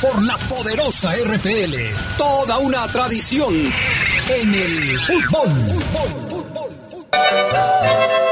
por la poderosa RPL. Toda una tradición en el fútbol. Put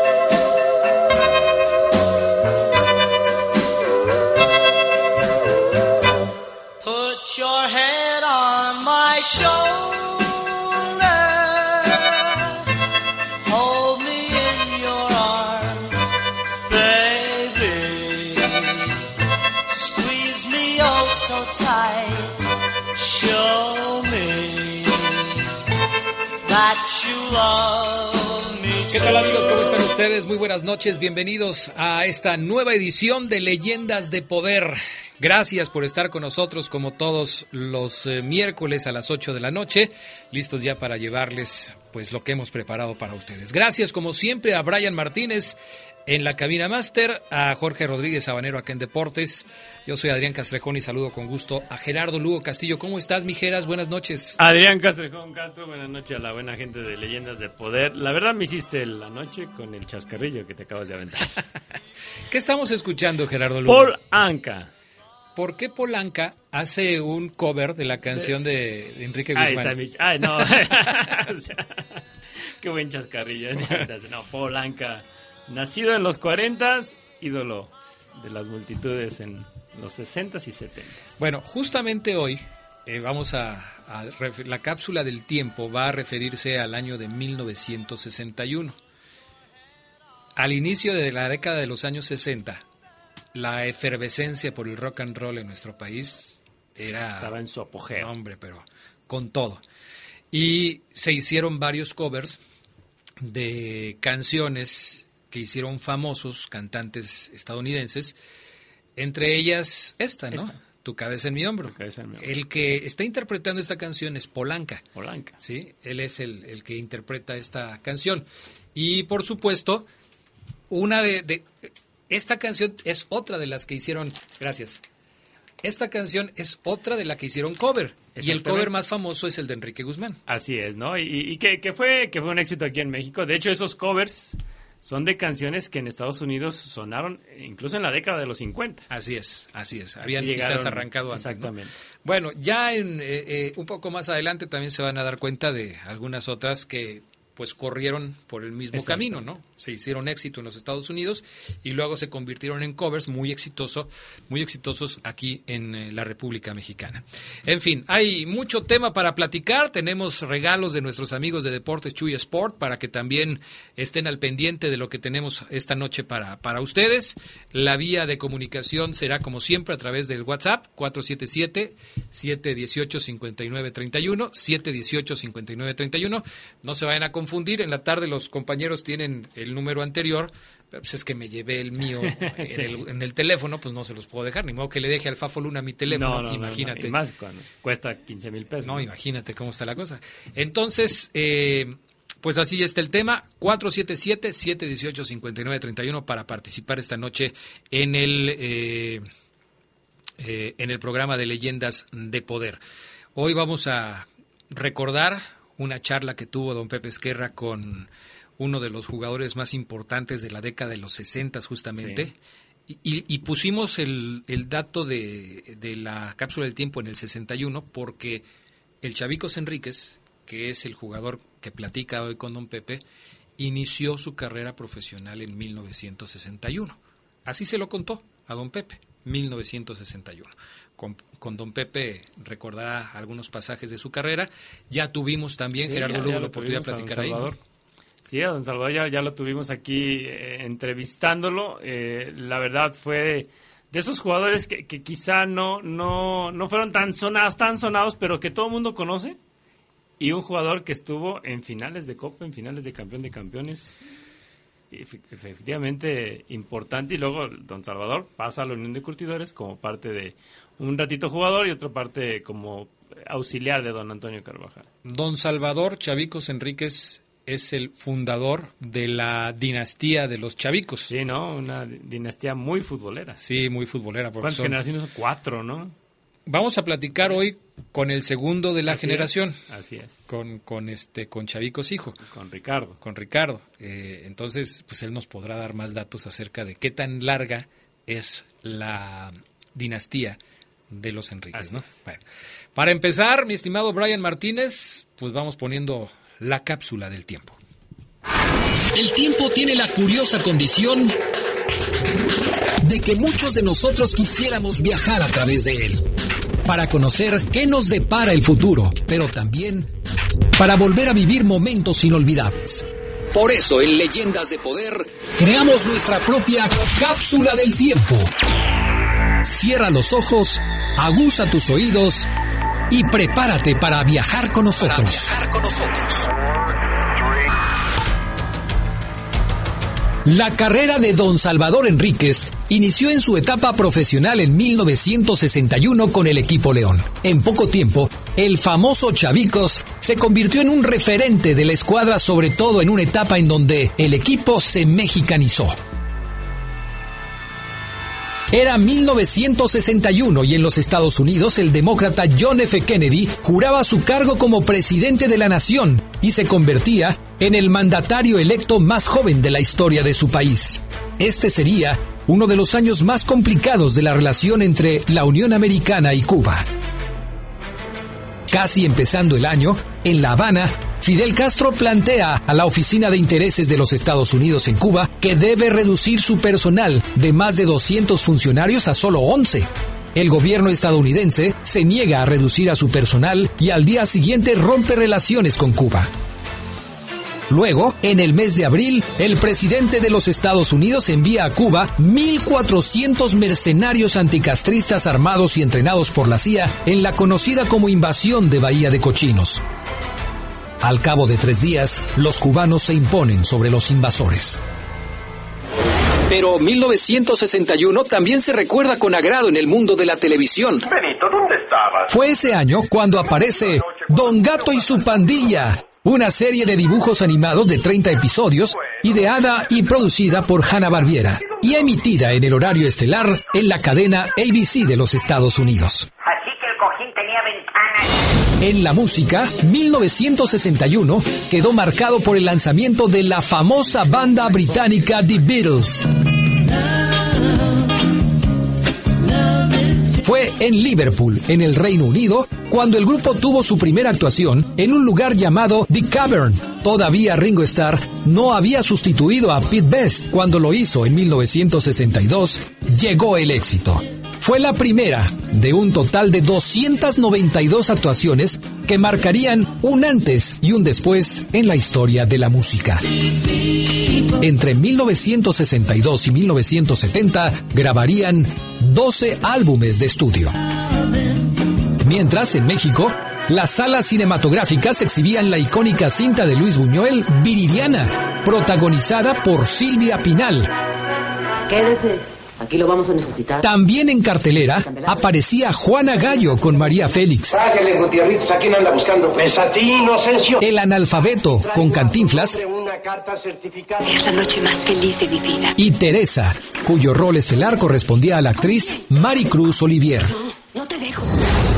¿Qué tal amigos? ¿Cómo están ustedes? Muy buenas noches. Bienvenidos a esta nueva edición de Leyendas de Poder. Gracias por estar con nosotros como todos los eh, miércoles a las 8 de la noche, listos ya para llevarles pues lo que hemos preparado para ustedes. Gracias como siempre a Brian Martínez en la cabina máster, a Jorge Rodríguez Sabanero acá en Deportes. Yo soy Adrián Castrejón y saludo con gusto a Gerardo Lugo Castillo. ¿Cómo estás, Mijeras? Buenas noches. Adrián Castrejón Castro, buenas noches a la buena gente de Leyendas de Poder. La verdad me hiciste la noche con el chascarrillo que te acabas de aventar. ¿Qué estamos escuchando, Gerardo Lugo? Paul Anka. ¿Por qué Polanca hace un cover de la canción de, de Enrique Ahí Guzmán? está mi... Ay, no. Qué buen chascarrillo. No, Paul Anka. Nacido en los 40, ídolo de las multitudes en los 60s y 70s. Bueno, justamente hoy eh, vamos a, a la cápsula del tiempo va a referirse al año de 1961. Al inicio de la década de los años 60, la efervescencia por el rock and roll en nuestro país era Estaba en su apogeo. hombre, pero con todo. Y se hicieron varios covers de canciones que hicieron famosos cantantes estadounidenses, entre ellas esta, ¿no? Esta. Tu cabeza en mi hombro. Tu cabeza en mi hombro. El que está interpretando esta canción es Polanca. Paul Anka. ¿sí? Él es el, el que interpreta esta canción. Y por supuesto, una de, de- Esta canción es otra de las que hicieron... Gracias. Esta canción es otra de la que hicieron cover. Y el cover más famoso es el de Enrique Guzmán. Así es, ¿no? Y, y que, que fue, que fue un éxito aquí en México. De hecho, esos covers son de canciones que en Estados Unidos sonaron incluso en la década de los 50. Así es, así es. Habían Aquí quizás llegaron- arrancado antes. ¿no? Exactamente. Bueno, ya en, eh, eh, un poco más adelante también se van a dar cuenta de algunas otras que pues corrieron por el mismo Exacto. camino, ¿no? Se hicieron éxito en los Estados Unidos y luego se convirtieron en covers muy exitoso, muy exitosos aquí en eh, la República Mexicana. En fin, hay mucho tema para platicar, tenemos regalos de nuestros amigos de Deportes Chuy Sport para que también estén al pendiente de lo que tenemos esta noche para, para ustedes. La vía de comunicación será como siempre a través del WhatsApp 477-718-5931, 718-5931. No se vayan a confundir, en la tarde los compañeros tienen el número anterior, pero pues es que me llevé el mío en, Sí. el, en el teléfono, pues no se los puedo dejar, ni modo que le deje al Fafo Luna mi teléfono, No, no, imagínate. no. Y más cuando cuesta 15 mil pesos. No, imagínate cómo está la cosa. Entonces, eh, pues así está el tema. 477-718-5931 para participar esta noche en el, eh, eh, en el programa de Leyendas de Poder. Hoy vamos a recordar una charla que tuvo don Pepe Esquerra con uno de los jugadores más importantes de la década de los 60 justamente. Y, y pusimos el, el dato de, de la cápsula del tiempo en el 61 porque el Chavicos Enríquez, que es el jugador que platica hoy con don Pepe, inició su carrera profesional en 1961. Así se lo contó a don Pepe, 1961. Con, con don Pepe recordará algunos pasajes de su carrera. Ya tuvimos también, Sí, Gerardo ya- Lugo, la lo oportunidad de platicar ahí. ¿no? Salvador. Sí, a don Salvador ya, ya lo tuvimos aquí eh, entrevistándolo. Eh, la verdad fue de esos jugadores que, que quizá no, no, no fueron tan sonados, tan sonados, pero que todo el mundo conoce. Y un jugador que estuvo en finales de Copa, en finales de campeón de campeones. Efectivamente importante. Y luego Don Salvador pasa a la Unión de Curtidores como parte de un ratito jugador y otra parte como auxiliar de don Antonio Carvajal. Don Salvador Chavicos Enríquez es el fundador de la dinastía de los Chavicos. Sí, ¿no? Una dinastía muy futbolera. Sí, muy futbolera. ¿Cuántas generaciones? Cuatro, ¿no? Vamos a platicar hoy con el segundo de la generación. así es. Con, con, este, con Chavicos Hijo. Con Ricardo. Con Ricardo. Eh, entonces, pues él nos podrá dar más datos acerca de qué tan larga es la dinastía de los Enríquez, ¿no? Bueno, para empezar, mi estimado Brian Martínez, pues vamos poniendo la cápsula del tiempo. El tiempo tiene la curiosa condición de que muchos de nosotros quisiéramos viajar a través de él, para conocer qué nos depara el futuro, pero también para volver a vivir momentos inolvidables. Por eso en Leyendas de Poder creamos nuestra propia cápsula del tiempo. Cierra los ojos, aguza tus oídos y prepárate para viajar con nosotros. Para viajar con nosotros. La carrera de don Salvador Enríquez inició en su etapa profesional en 1961 con el equipo León. En poco tiempo, el famoso Chavicos se convirtió en un referente de la escuadra, sobre todo en una etapa en donde el equipo se mexicanizó. Era 1961 y en los Estados Unidos el demócrata John F. Kennedy juraba su cargo como presidente de la nación y se convertía en el mandatario electo más joven de la historia de su país. Este sería uno de los años más complicados de la relación entre la Unión Americana y Cuba. Casi empezando el año, en La Habana, Fidel Castro plantea a la Oficina de Intereses de los Estados Unidos en Cuba que debe reducir su personal de más de 200 funcionarios a solo 11. El gobierno estadounidense se niega a reducir a su personal y al día siguiente rompe relaciones con Cuba. Luego, en el mes de abril, el presidente de los Estados Unidos envía a Cuba 1.400 mercenarios anticastristas armados y entrenados por la CIA en la conocida como invasión de Bahía de Cochinos. Al cabo de tres días, los cubanos se imponen sobre los invasores. Pero 1961 también se recuerda con agrado en el mundo de la televisión. Benito, ¿dónde estabas? Fue ese año cuando aparece Don Gato y su pandilla, una serie de dibujos animados de 30 episodios, ideada y producida por Hanna Barbiera y emitida en el horario estelar en la cadena ABC de los Estados Unidos. Así que el cojín tenía ventanas. En la música, 1961 quedó marcado por el lanzamiento de la famosa banda británica The Beatles. Fue en Liverpool, en el Reino Unido, cuando el grupo tuvo su primera actuación en un lugar llamado The Cavern. Todavía Ringo Starr no había sustituido a Pete Best cuando lo hizo en 1962. Llegó el éxito. Fue la primera de un total de 292 actuaciones que marcarían un antes y un después en la historia de la música. Entre 1962 y 1970 grabarían 12 álbumes de estudio. Mientras, en México, las salas cinematográficas exhibían la icónica cinta de Luis Buñuel, Viridiana, protagonizada por Silvia Pinal. Quédese. Aquí lo vamos a necesitar. También en cartelera aparecía Juana Gallo con María Félix. Pásale, Gutiérrez, ¿a quién anda buscando? Pues a ti, Inocencio. El analfabeto con Cantinflas Una carta certificada. Es la noche más feliz de mi vida. y Teresa, cuyo rol estelar correspondía a la actriz Maricruz Olivier. No te dejo.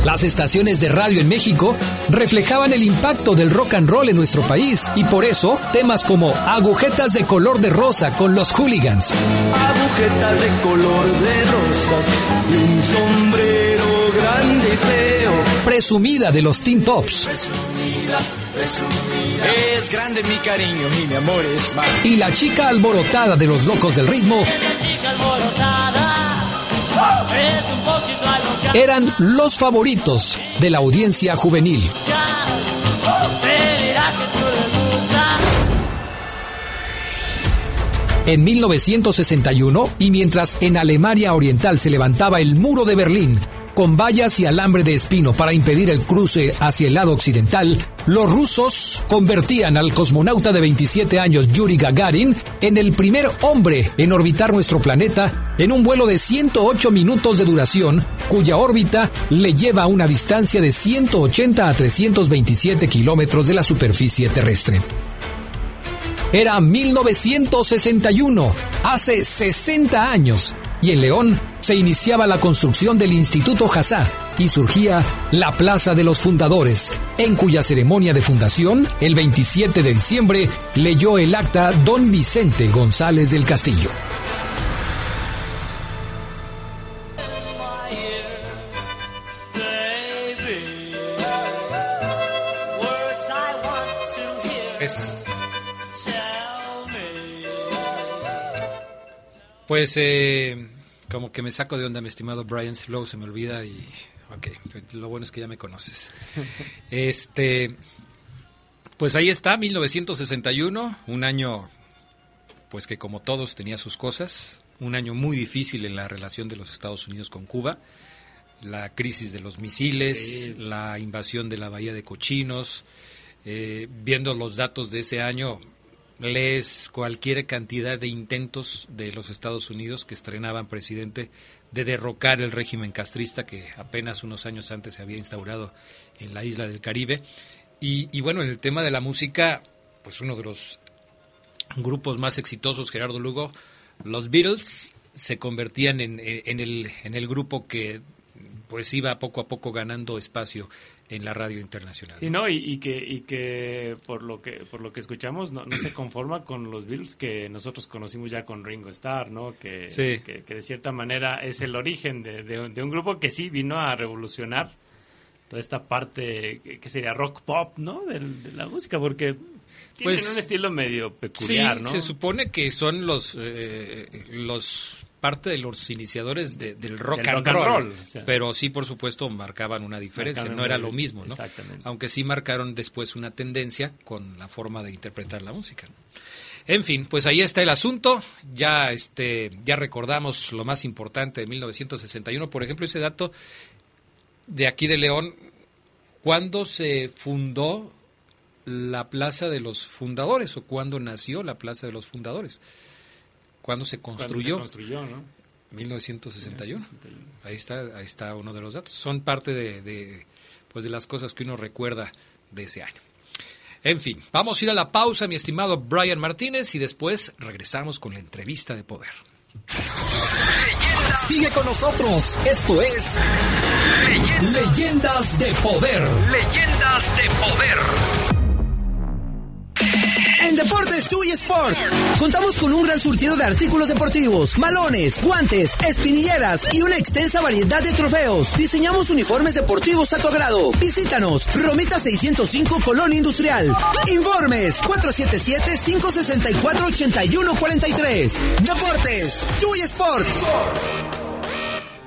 Las estaciones de radio en México reflejaban el impacto del rock and roll en nuestro país y por eso temas como Agujetas de color de rosa con los hooligans, agujetas de color de rosas y un sombrero grande y feo. Presumida de los Teen Tops Es grande mi cariño y mi amor es más. y La chica alborotada de los locos del ritmo chica alborotada es un poquito. Eran los favoritos de la audiencia juvenil. En 1961, y mientras en Alemania Oriental se levantaba el muro de Berlín, con vallas y alambre de espino para impedir el cruce hacia el lado occidental, los rusos convertían al cosmonauta de 27 años Yuri Gagarin en el primer hombre en orbitar nuestro planeta en un vuelo de 108 minutos de duración, cuya órbita le lleva a una distancia de 180 a 327 kilómetros de la superficie terrestre. Era 1961, hace 60 años, y en León se iniciaba la construcción del Instituto Hassad y surgía la Plaza de los Fundadores, en cuya ceremonia de fundación, el 27 de diciembre, leyó el acta don Vicente González del Castillo. Pues eh, como que me saco de onda, mi estimado Brian, luego se me olvida y ok, pues, lo bueno es que ya me conoces. Este, pues ahí está, 1961, un año pues que como todos tenía sus cosas, un año muy difícil en la relación de los Estados Unidos con Cuba, la crisis de los misiles, Sí. la invasión de la Bahía de Cochinos, eh, viendo los datos de ese año, lees cualquier cantidad de intentos de los Estados Unidos que estrenaban presidente de derrocar el régimen castrista que apenas unos años antes se había instaurado en la isla del Caribe. Y, bueno, en el tema de la música, pues uno de los grupos más exitosos, Gerardo Lugo, los Beatles se convertían en, en el, en el grupo que pues iba poco a poco ganando espacio en la radio internacional. Sí, no, y, y que y que por lo que por lo que escuchamos no, no se conforma con los Beatles que nosotros conocimos ya con Ringo Starr, ¿no? Que, Sí. que, que de cierta manera es el origen de, de- de un grupo que sí vino a revolucionar toda esta parte que, que sería rock pop, ¿no? Del- De, la música, porque tienen Pues, un estilo medio peculiar, sí, ¿no? se supone que son los eh, los parte de los iniciadores de- del rock, Del and, rock and roll, roll, o sea. pero sí por supuesto marcaban una diferencia, no era lo mismo, ¿no? exactamente. Aunque sí marcaron después una tendencia con la forma de interpretar la música. En fin, pues ahí está el asunto. Ya este ya recordamos lo más importante de 1961, por ejemplo, ese dato de aquí de León ¿Cuándo se fundó la Plaza de los Fundadores o cuándo nació la Plaza de los Fundadores? ¿Cuándo se Cuando se construyó? construyó, ¿no? 1961. Ahí está, ahí está uno de los datos. Son parte de, de, pues de las cosas que uno recuerda de ese año. En fin, vamos a ir a la pausa, mi estimado Brian Martínez, y después regresamos con la entrevista de poder. Sigue con nosotros. Esto es Leyendas de Poder. Leyendas de poder. Deportes Chuy Sport contamos con un gran surtido de artículos deportivos, balones, guantes, espinilleras y una extensa variedad de trofeos. Diseñamos uniformes deportivos a tu agrado. Visítanos, Romita 605 Colón Industrial. Informes 477-564-8143. Deportes Chuy Sport.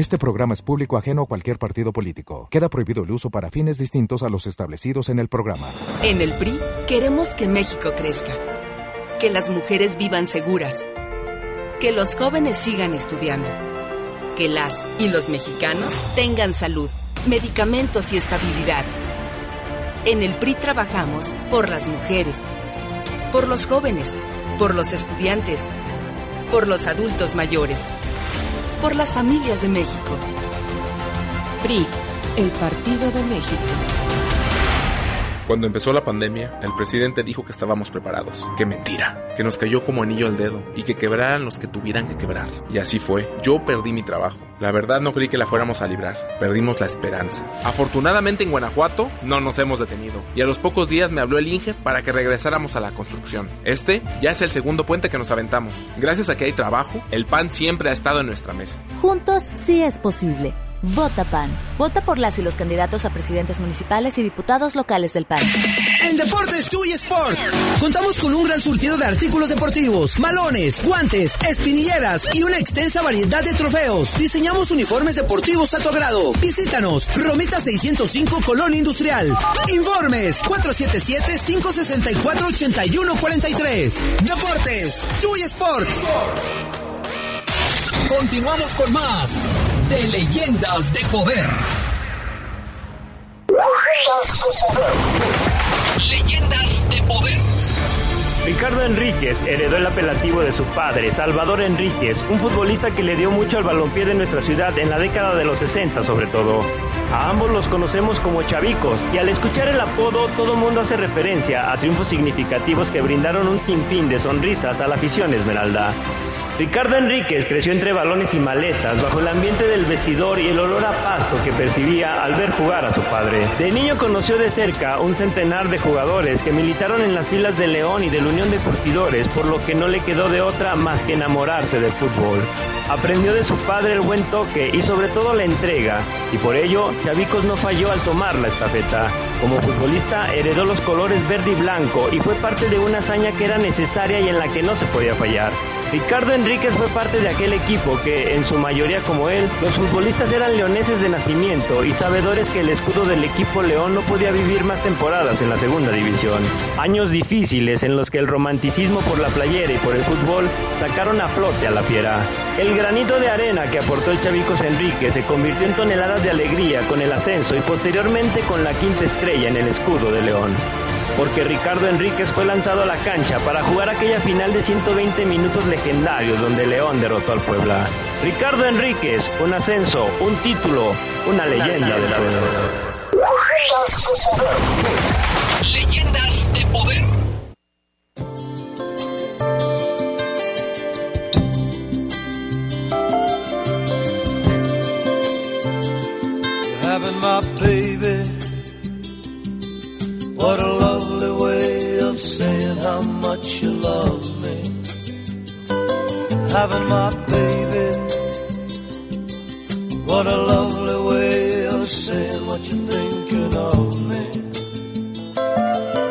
Este programa es público ajeno a cualquier partido político. Queda prohibido el uso para fines distintos a los establecidos en el programa. En el PRI queremos que México crezca, que las mujeres vivan seguras, que los jóvenes sigan estudiando, que las y los mexicanos tengan salud, medicamentos y estabilidad. En el PRI trabajamos por las mujeres, por los jóvenes, por los estudiantes, por los adultos mayores, por las familias de México. PRI, el Partido de México. Cuando empezó la pandemia, el presidente dijo que estábamos preparados. Qué mentira. Que nos cayó como anillo al dedo y que quebraran los que tuvieran que quebrar. Y así fue. Yo perdí mi trabajo. La verdad no creí que la fuéramos a librar. Perdimos la esperanza. Afortunadamente en Guanajuato no nos hemos detenido. Y a los pocos días me habló el Inge para que regresáramos a la construcción. Este ya es el segundo puente que nos aventamos. Gracias a que hay trabajo, el pan siempre ha estado en nuestra mesa. Juntos sí es posible. Vota PAN. Vota por las y los candidatos a presidentes municipales y diputados locales del PAN. En Deportes Chuy Sport. Contamos con un gran surtido de artículos deportivos, malones, guantes, espinilleras y una extensa variedad de trofeos. Diseñamos uniformes deportivos a tu agrado. Visítanos, Romita 605 Colón Industrial. Informes 477-564-8143. Deportes Chuy Sport. Continuamos con más de Leyendas de Poder. Leyendas de Poder. Ricardo Enríquez heredó el apelativo de su padre, Salvador Enríquez, un futbolista que le dio mucho al balompié de nuestra ciudad en la década de los 60 sobre todo. A ambos los conocemos como chavicos y al escuchar el apodo todo mundo hace referencia a triunfos significativos que brindaron un sinfín de sonrisas a la afición esmeralda. Ricardo Enríquez creció entre balones y maletas, bajo el ambiente del vestidor y el olor a pasto que percibía al ver jugar a su padre. De niño conoció de cerca un centenar de jugadores que militaron en las filas de León y de la Unión de Curtidores, por lo que no le quedó de otra más que enamorarse del fútbol. Aprendió de su padre el buen toque y sobre todo la entrega, y por ello Chavicos no falló al tomar la estafeta. Como futbolista heredó los colores verde y blanco y fue parte de una hazaña que era necesaria y en la que no se podía fallar. Ricardo Enríquez fue parte de aquel equipo que, en su mayoría como él, los futbolistas eran leoneses de nacimiento y sabedores que el escudo del equipo León no podía vivir más temporadas en la segunda división. Años difíciles en los que el romanticismo por la playera y por el fútbol sacaron a flote a la fiera. El granito de arena que aportó el Chavicos Enrique se convirtió en toneladas de alegría con el ascenso y posteriormente con la quinta estrella en el escudo de León porque Ricardo Enríquez fue lanzado a la cancha para jugar aquella final de 120 minutos legendarios donde León derrotó al Puebla. Ricardo Enríquez, un ascenso, un título, una leyenda de la how much you love me. Having my baby. What a lovely way of saying what you're thinking of me.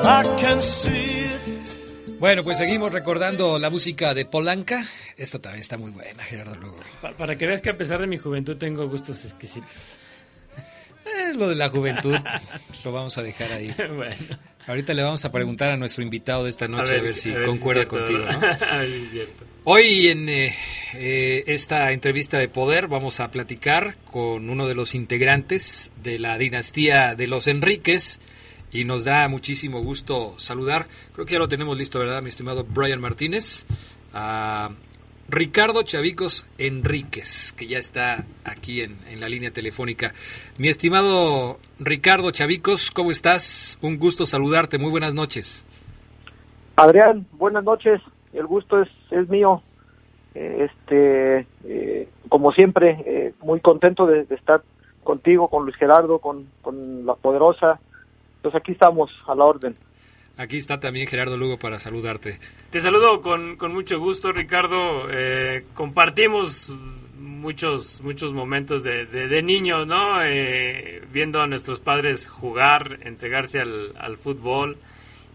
I can see it. Bueno, pues seguimos recordando la música de Polanca. Esta también está muy buena, Gerardo Lugo. Pa- Para que veas que a pesar de mi juventud tengo gustos exquisitos. Lo de la juventud. Lo vamos a dejar ahí. Bueno. Ahorita le vamos a preguntar a nuestro invitado de esta noche a ver, si a ver concuerda contigo. ¿no? ¿no? A ver si es cierto. Hoy en eh, eh, esta entrevista de poder vamos a platicar con uno de los integrantes de la dinastía de los Enríquez y nos da muchísimo gusto saludar, creo que ya lo tenemos listo, ¿verdad, mi estimado Brian Martínez? A Ricardo Chavicos Enríquez, que ya está aquí en, en la línea telefónica. Mi estimado Ricardo Chavicos, ¿cómo estás? Un gusto saludarte, muy buenas noches. Adrián, buenas noches. El gusto es, es mío. Eh, Este, eh, como siempre, eh, muy contento de, estar contigo, con Luis Gerardo, con, con la poderosa. Pues aquí estamos a la orden. Aquí está también Gerardo Lugo para saludarte. Te saludo con, con mucho gusto, Ricardo. Eh, compartimos muchos muchos momentos de, de, de niños, ¿no? Eh, viendo a nuestros padres jugar, entregarse al, al fútbol.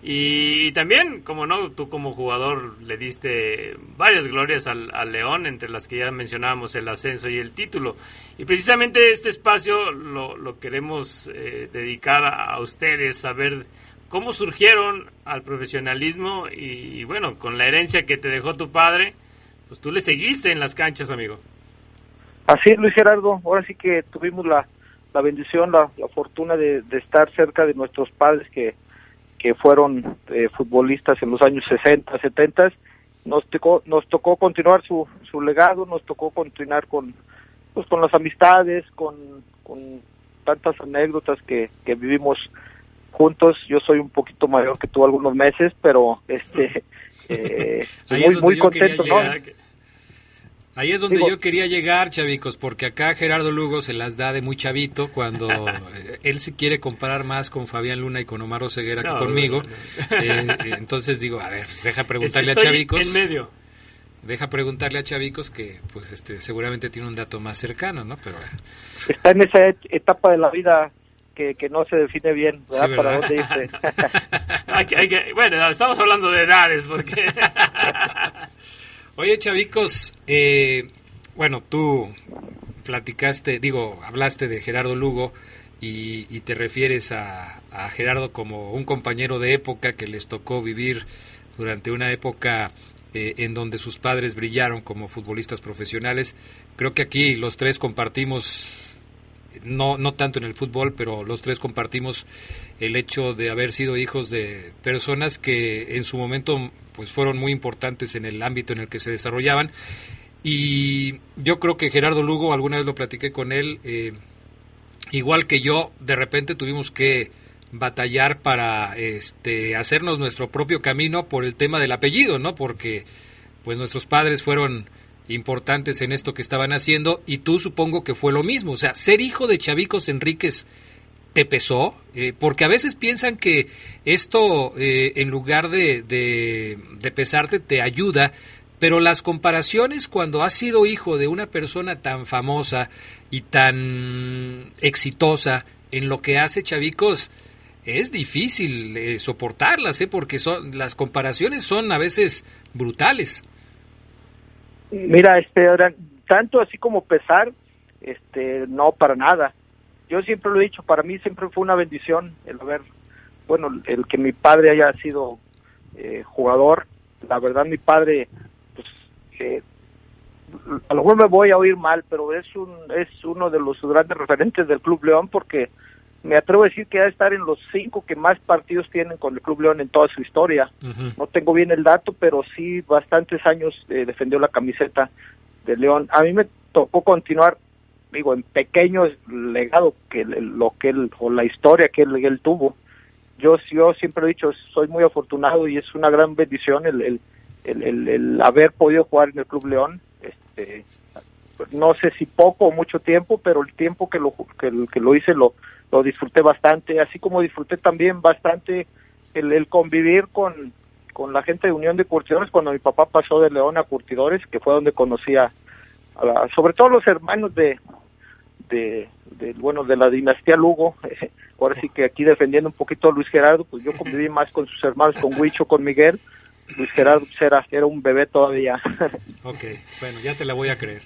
Y, también, como no, tú como jugador le diste varias glorias al, al, León, entre las que ya mencionábamos el ascenso y el título. Y precisamente este espacio lo, lo queremos eh, dedicar a, a ustedes, saber cómo surgieron al profesionalismo y, bueno, con la herencia que te dejó tu padre, pues tú le seguiste en las canchas, amigo. Así Luis Gerardo. Ahora sí que tuvimos la, la bendición, la, la fortuna de, de, estar cerca de nuestros padres que, que fueron eh, futbolistas en los años 60, 70. Nos tocó, nos tocó continuar su, su legado, nos tocó continuar con, pues, con las amistades, con, con tantas anécdotas que, que vivimos juntos. Yo soy un poquito mayor que tú algunos meses, pero este eh, muy muy contento, ¿no? Ahí es donde Digo, yo quería llegar, chavicos, porque acá Gerardo Lugo se las da de muy chavito cuando él se quiere comparar más con Fabián Luna y con Omar Ceguera no, que conmigo. No, no. Eh, entonces digo, a ver, pues deja preguntarle Estoy a Chavicos. En medio. Deja preguntarle a Chavicos que pues este seguramente tiene un dato más cercano, ¿no? Pero está en esa etapa de la vida que, que no se define bien, ¿verdad? Sí, Para dónde irse. Hay que- hay que- bueno, estamos hablando de edades, porque... Oye, Chavicos, eh, bueno, tú platicaste, digo, hablaste de Gerardo Lugo y, y te refieres a, a Gerardo como un compañero de época que les tocó vivir durante una época eh, en donde sus padres brillaron como futbolistas profesionales. Creo que aquí los tres compartimos, no, no tanto en el fútbol, pero los tres compartimos el hecho de haber sido hijos de personas que en su momento pues fueron muy importantes en el ámbito en el que se desarrollaban. Y yo creo que Gerardo Lugo alguna vez lo platiqué con él eh, igual que yo de repente tuvimos que batallar para este hacernos nuestro propio camino por el tema del apellido no porque pues nuestros padres fueron importantes en esto que estaban haciendo y tú supongo que fue lo mismo o sea ser hijo de Chavicos Enríquez te pesó? Eh, porque a veces piensan que esto, eh, en lugar de, de, pesarte, te ayuda, pero las comparaciones cuando has sido hijo de una persona tan famosa y tan exitosa en lo que hace Chavicos, es difícil eh, soportarlas, ¿eh? porque son, las comparaciones son a veces brutales. Mira, este, tanto así como pesar, este, no para nada. Yo siempre lo he dicho, para mí siempre fue una bendición el haber, bueno, el que mi padre haya sido eh, jugador. La verdad, mi padre, pues, eh, a lo mejor me voy a oír mal, pero es un, es uno de los grandes referentes del Club León porque me atrevo a decir que ha de estar en los cinco que más partidos tienen con el Club León en toda su historia. No tengo bien el dato, pero sí bastantes años eh, defendió la camiseta de León. A mí me tocó continuar, digo, en pequeño legado que lo que él o la historia que él, él tuvo. Yo yo siempre he dicho, soy muy afortunado y es una gran bendición el el, el, el- el haber podido jugar en el Club León. Este, no sé si poco o mucho tiempo, pero el tiempo que lo que, que lo hice lo lo disfruté bastante, así como disfruté también bastante el, convivir con, con la gente de Unión de Curtidores cuando mi papá pasó de León a Curtidores, que fue donde conocí a, a la- sobre todo los hermanos de, de, de, bueno, de la dinastía Lugo. Ahora sí que aquí defendiendo un poquito a Luis Gerardo, pues yo conviví más con sus hermanos, con Huicho, con Miguel. Luis Gerardo era, un bebé todavía. Ok, bueno, ya te la voy a creer.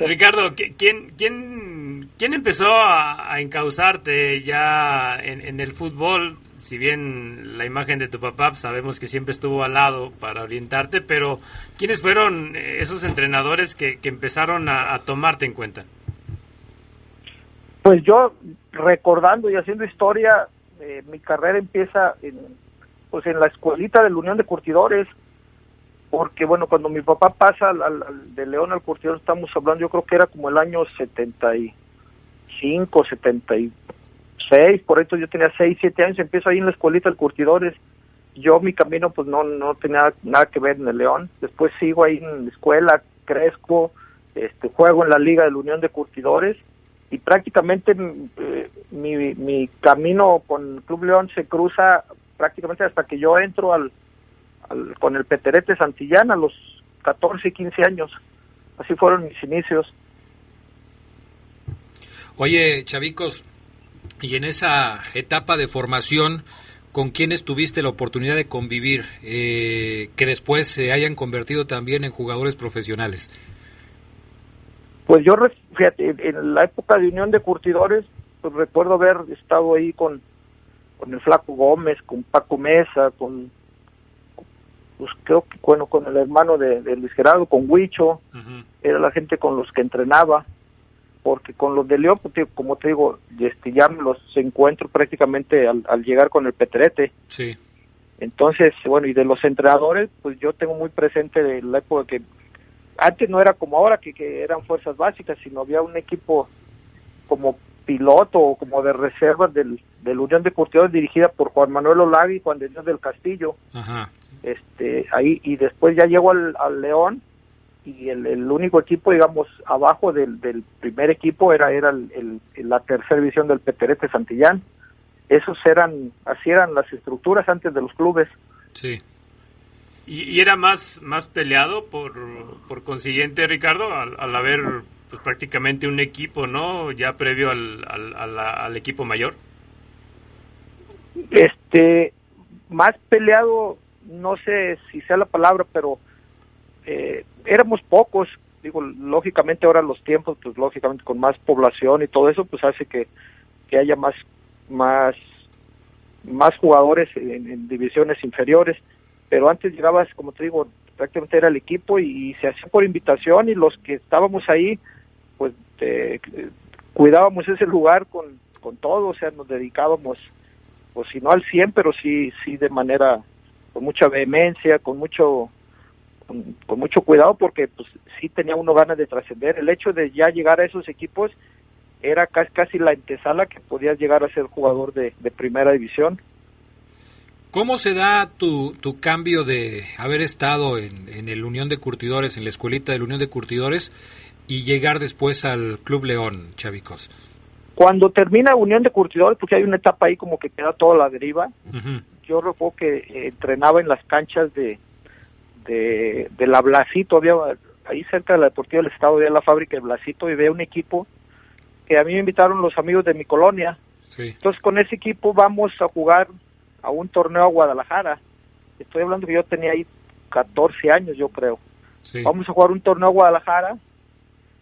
Ricardo, ¿qui- ¿quién, quién, quién empezó a, a encauzarte ya en, en el fútbol? Si bien la imagen de tu papá pues, sabemos que siempre estuvo al lado para orientarte, pero ¿quiénes fueron esos entrenadores que, que empezaron a, a tomarte en cuenta? Pues yo, recordando y haciendo historia, eh, mi carrera empieza en, pues en la escuelita de la Unión de Curtidores, porque bueno, cuando mi papá pasa al, de León al Curtidor, estamos hablando, yo creo que era como el año 75, 76, por eso yo tenía 6, 7 años, empiezo ahí en la escuelita del Curtidores. Yo mi camino pues no no tenía nada que ver en el León. Después sigo ahí en la escuela, crezco, este juego en la Liga de la Unión de Curtidores y prácticamente eh, mi, mi camino con Club León se cruza prácticamente hasta que yo entro al, al- con el Peterete Santillán a los 14 y 15 años. Así fueron mis inicios. Oye, Chavicos, y en esa etapa de formación, ¿con quiénes tuviste la oportunidad de convivir eh, que después se hayan convertido también en jugadores profesionales? Pues yo, fíjate, en la época de Unión de Curtidores, pues recuerdo haber estado ahí con, con el Flaco Gómez, con Paco Mesa, con, pues creo que, bueno, con el hermano de, de Luis Gerardo, con Huicho, era la gente con los que entrenaba, porque con los de León, pues, como te digo, este, ya me los encuentro prácticamente al, al llegar con el Peterete. Sí. Entonces, bueno, y de los entrenadores, pues yo tengo muy presente de la época que antes no era como ahora, que, que eran fuerzas básicas, sino había un equipo como piloto o como de reservas del, del Unión de Curtidores dirigida por Juan Manuel Olavi y Juan de Dios del Castillo. Ajá. Este, ahí, y después ya llegó al, al León y el, el único equipo, digamos, abajo del, del primer equipo era, era el, el- la tercera división del Peterete Santillán. Esos eran, así eran las estructuras antes de los clubes. Sí. ¿Y, y era más, más peleado por, por consiguiente, Ricardo, al, al haber pues, prácticamente un equipo, ¿no? Ya previo al, al, al equipo mayor. Este, más peleado, no sé si sea la palabra, pero eh, éramos pocos. Digo, lógicamente ahora los tiempos, pues lógicamente con más población y todo eso, pues hace que, que haya más, más, más jugadores en divisiones inferiores. Pero antes llegabas, como te digo, prácticamente era el equipo y, se hacía por invitación y los que estábamos ahí, eh, cuidábamos ese lugar con, con todo, o sea, nos dedicábamos, pues si no al 100, pero sí, sí de manera, con mucha vehemencia, con mucho, con, con mucho cuidado, porque pues sí tenía uno ganas de trascender. El hecho de ya llegar a esos equipos era casi, casi la antesala que podías llegar a ser jugador de, de primera división. ¿Cómo se da tu, tu cambio de haber estado en, en el Unión de Curtidores, en la escuelita del Unión de Curtidores, y llegar después al Club León, Chavicos? Cuando termina Unión de Curtidores, porque hay una etapa ahí como que queda toda la deriva, yo recuerdo que eh, entrenaba en las canchas de, de, de la Blasito, había ahí cerca de la Deportiva del Estado, había la fábrica de Blasito y veía un equipo que a mí me invitaron los amigos de mi colonia. Sí. Entonces con ese equipo vamos a jugar a un torneo a Guadalajara. Estoy hablando que yo tenía ahí 14 años, yo creo. Sí. Vamos a jugar un torneo a Guadalajara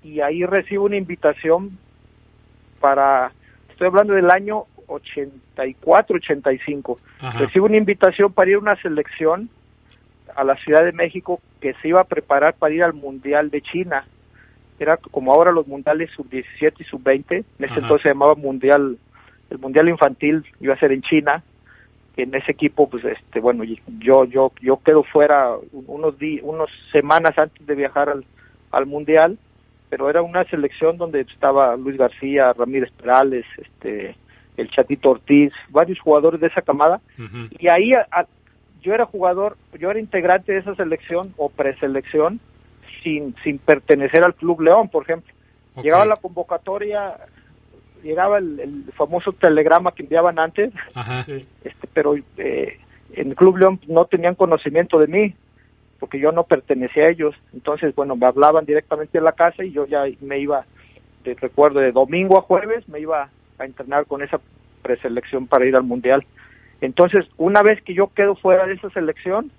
y ahí recibo una invitación para, estoy hablando del año 84, 85. Ajá. Recibo una invitación para ir a una selección a la Ciudad de México que se iba a preparar para ir al Mundial de China. Era como ahora los mundiales sub-17 y sub-20. En ese Ajá. entonces se llamaba Mundial, el Mundial Infantil iba a ser en China. En ese equipo, pues, este, bueno, yo, yo, yo quedo fuera unos días, unos semanas antes de viajar al, al Mundial, pero era una selección donde estaba Luis García, Ramírez Perales, este, el Chatito Ortiz, varios jugadores de esa camada. Y ahí a- a- yo era jugador, yo era integrante de esa selección o preselección sin, sin pertenecer al Club León, por ejemplo. Llegaba la convocatoria, llegaba el, el famoso telegrama que enviaban antes, Ajá. este, pero eh, en el Club León no tenían conocimiento de mí, porque yo no pertenecía a ellos. Entonces, bueno, me hablaban directamente en la casa y yo ya me iba, recuerdo, de domingo a jueves me iba a entrenar con esa preselección para ir al Mundial. Entonces, una vez que yo quedo fuera de esa selección,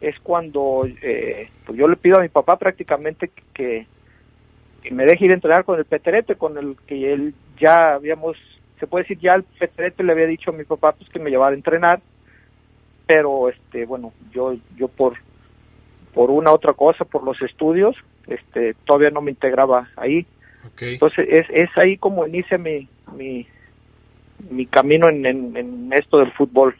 es cuando eh, pues yo le pido a mi papá prácticamente que, que me deje ir a entrenar con el Peterete, con el que él ya habíamos, se puede decir, ya el Peterete le había dicho a mi papá pues que me llevara a entrenar, pero este bueno, yo yo por por una otra cosa, por los estudios, este todavía no me integraba ahí. Entonces es, es ahí como inicia mi mi, mi camino en, en, en esto del fútbol.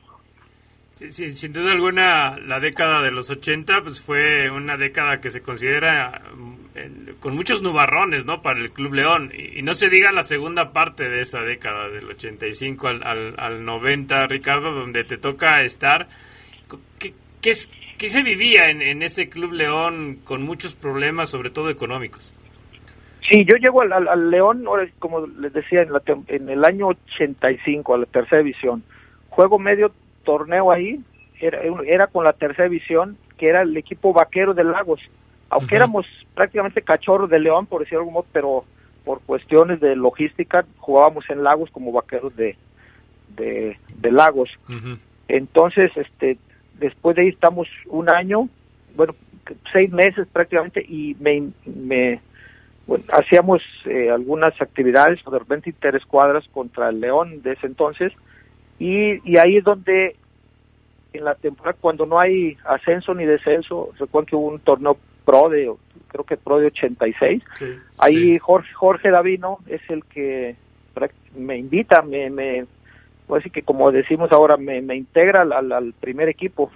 Sí, sí, sin duda alguna, la década de los 80 pues fue una década que se considera mm, con muchos nubarrones, ¿no? Para el Club León. Y, y no se diga la segunda parte de esa década, del 85 al, al, al 90, Ricardo, donde te toca estar. ¿Qué, qué, es- qué se vivía en, en ese Club León con muchos problemas, sobre todo económicos? Sí, yo llego al, al- al León, como les decía, en, la en el año 85, a la tercera división. Juego medio torneo ahí, era, era con la tercera división, que era el equipo vaquero de Lagos. Aunque éramos prácticamente cachorros de León, por decirlo modo, pero por cuestiones de logística jugábamos en Lagos como vaqueros de, de, de Lagos. Entonces, este, después de ahí estamos un año, bueno, seis meses prácticamente, y me, me bueno, hacíamos eh, algunas actividades, de repente interescuadras contra el León de ese entonces, y, y ahí es donde en la temporada, cuando no hay ascenso ni descenso, recuerdo que hubo un torneo pro de, creo que pro de 86, ahí Jorge, Jorge Davino es el que me invita, me, me pues que como decimos ahora, me, me integra al, al- al primer equipo.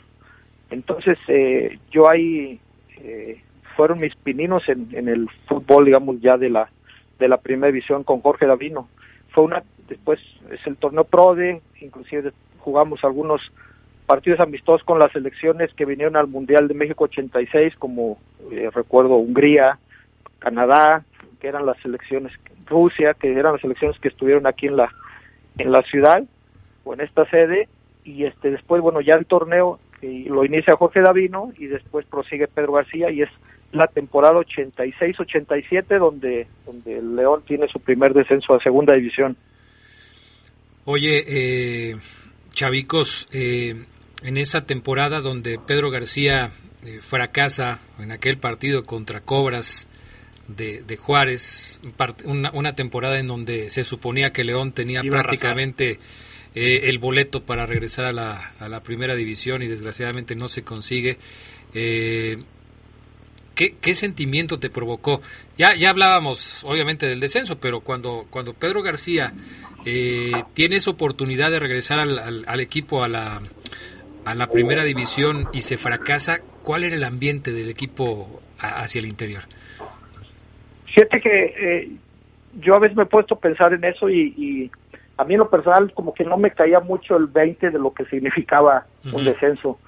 Entonces, eh, yo ahí eh, fueron mis pininos en, en el fútbol, digamos, ya de la de la primera división con Jorge Davino. Fue una, después es el torneo PRODE, inclusive jugamos algunos partidos amistosos con las selecciones que vinieron al Mundial de México 86, como eh, recuerdo Hungría, Canadá, que eran las selecciones, Rusia, que eran las selecciones que estuvieron aquí en la en la ciudad o en esta sede y este después bueno ya el torneo eh, lo inicia Jorge Davino y después prosigue Pedro García y es la temporada 86-87 donde donde el León tiene su primer descenso a segunda división. Oye, eh, Chavicos, eh, en esa temporada donde Pedro García eh, fracasa en aquel partido contra Cobras de, de Juárez, una, una, temporada en donde se suponía que León tenía prácticamente eh, el boleto para regresar a la, a la primera división y desgraciadamente no se consigue. Eh, ¿qué, ¿Qué sentimiento te provocó? Ya, ya hablábamos obviamente del descenso, pero cuando, cuando Pedro García eh, tiene esa oportunidad de regresar al, al, al equipo a la, a la primera división y se fracasa, ¿cuál era el ambiente del equipo a- hacia el interior? Fíjate que eh, yo a veces me he puesto a pensar en eso y a mí en lo personal como que no me caía mucho el 20 de lo que significaba un descenso.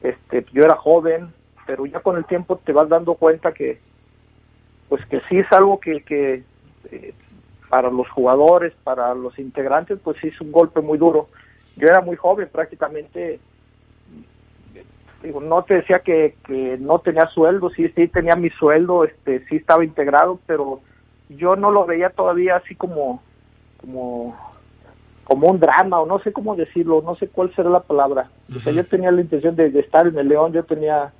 Este, yo era joven, pero ya con el tiempo te vas dando cuenta que pues que sí es algo que, que eh, para los jugadores, para los integrantes, pues sí es un golpe muy duro. Yo era muy joven, prácticamente digo, no te decía que, que no tenía sueldo, sí, sí tenía mi sueldo, este, sí estaba integrado, pero yo no lo veía todavía así como, como, como un drama, o no sé cómo decirlo, no sé cuál será la palabra. O sea, yo tenía la intención de, de estar en el León, yo tenía,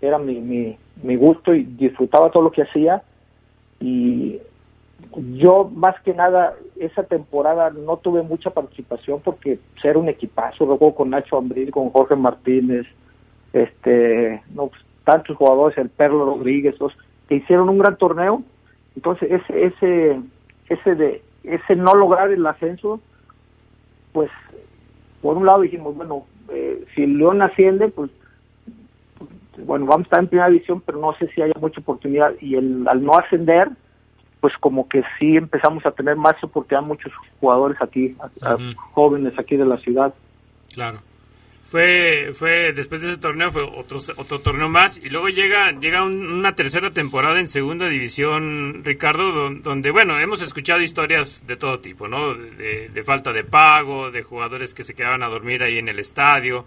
era mi, mi, mi gusto y disfrutaba todo lo que hacía, y yo más que nada esa temporada no tuve mucha participación porque pues, era un equipazo, luego con Nacho Ambril, con Jorge Martínez, este, no, pues, tantos jugadores, el Perlo Rodríguez, los que hicieron un gran torneo. Entonces ese, ese, ese de, ese no lograr el ascenso, pues por un lado dijimos, bueno, eh, si León asciende, pues bueno, vamos a estar en primera división, pero no sé si haya mucha oportunidad. Y el, al no ascender, pues como que sí empezamos a tener más oportunidad muchos jugadores aquí, a- a jóvenes aquí de la ciudad. Claro. Fue, fue después de ese torneo fue otro, otro torneo más y luego llega, llega un- una tercera temporada en segunda división, Ricardo, don- donde, bueno, hemos escuchado historias de todo tipo, ¿no? De, falta de pago, de jugadores que se quedaban a dormir ahí en el estadio,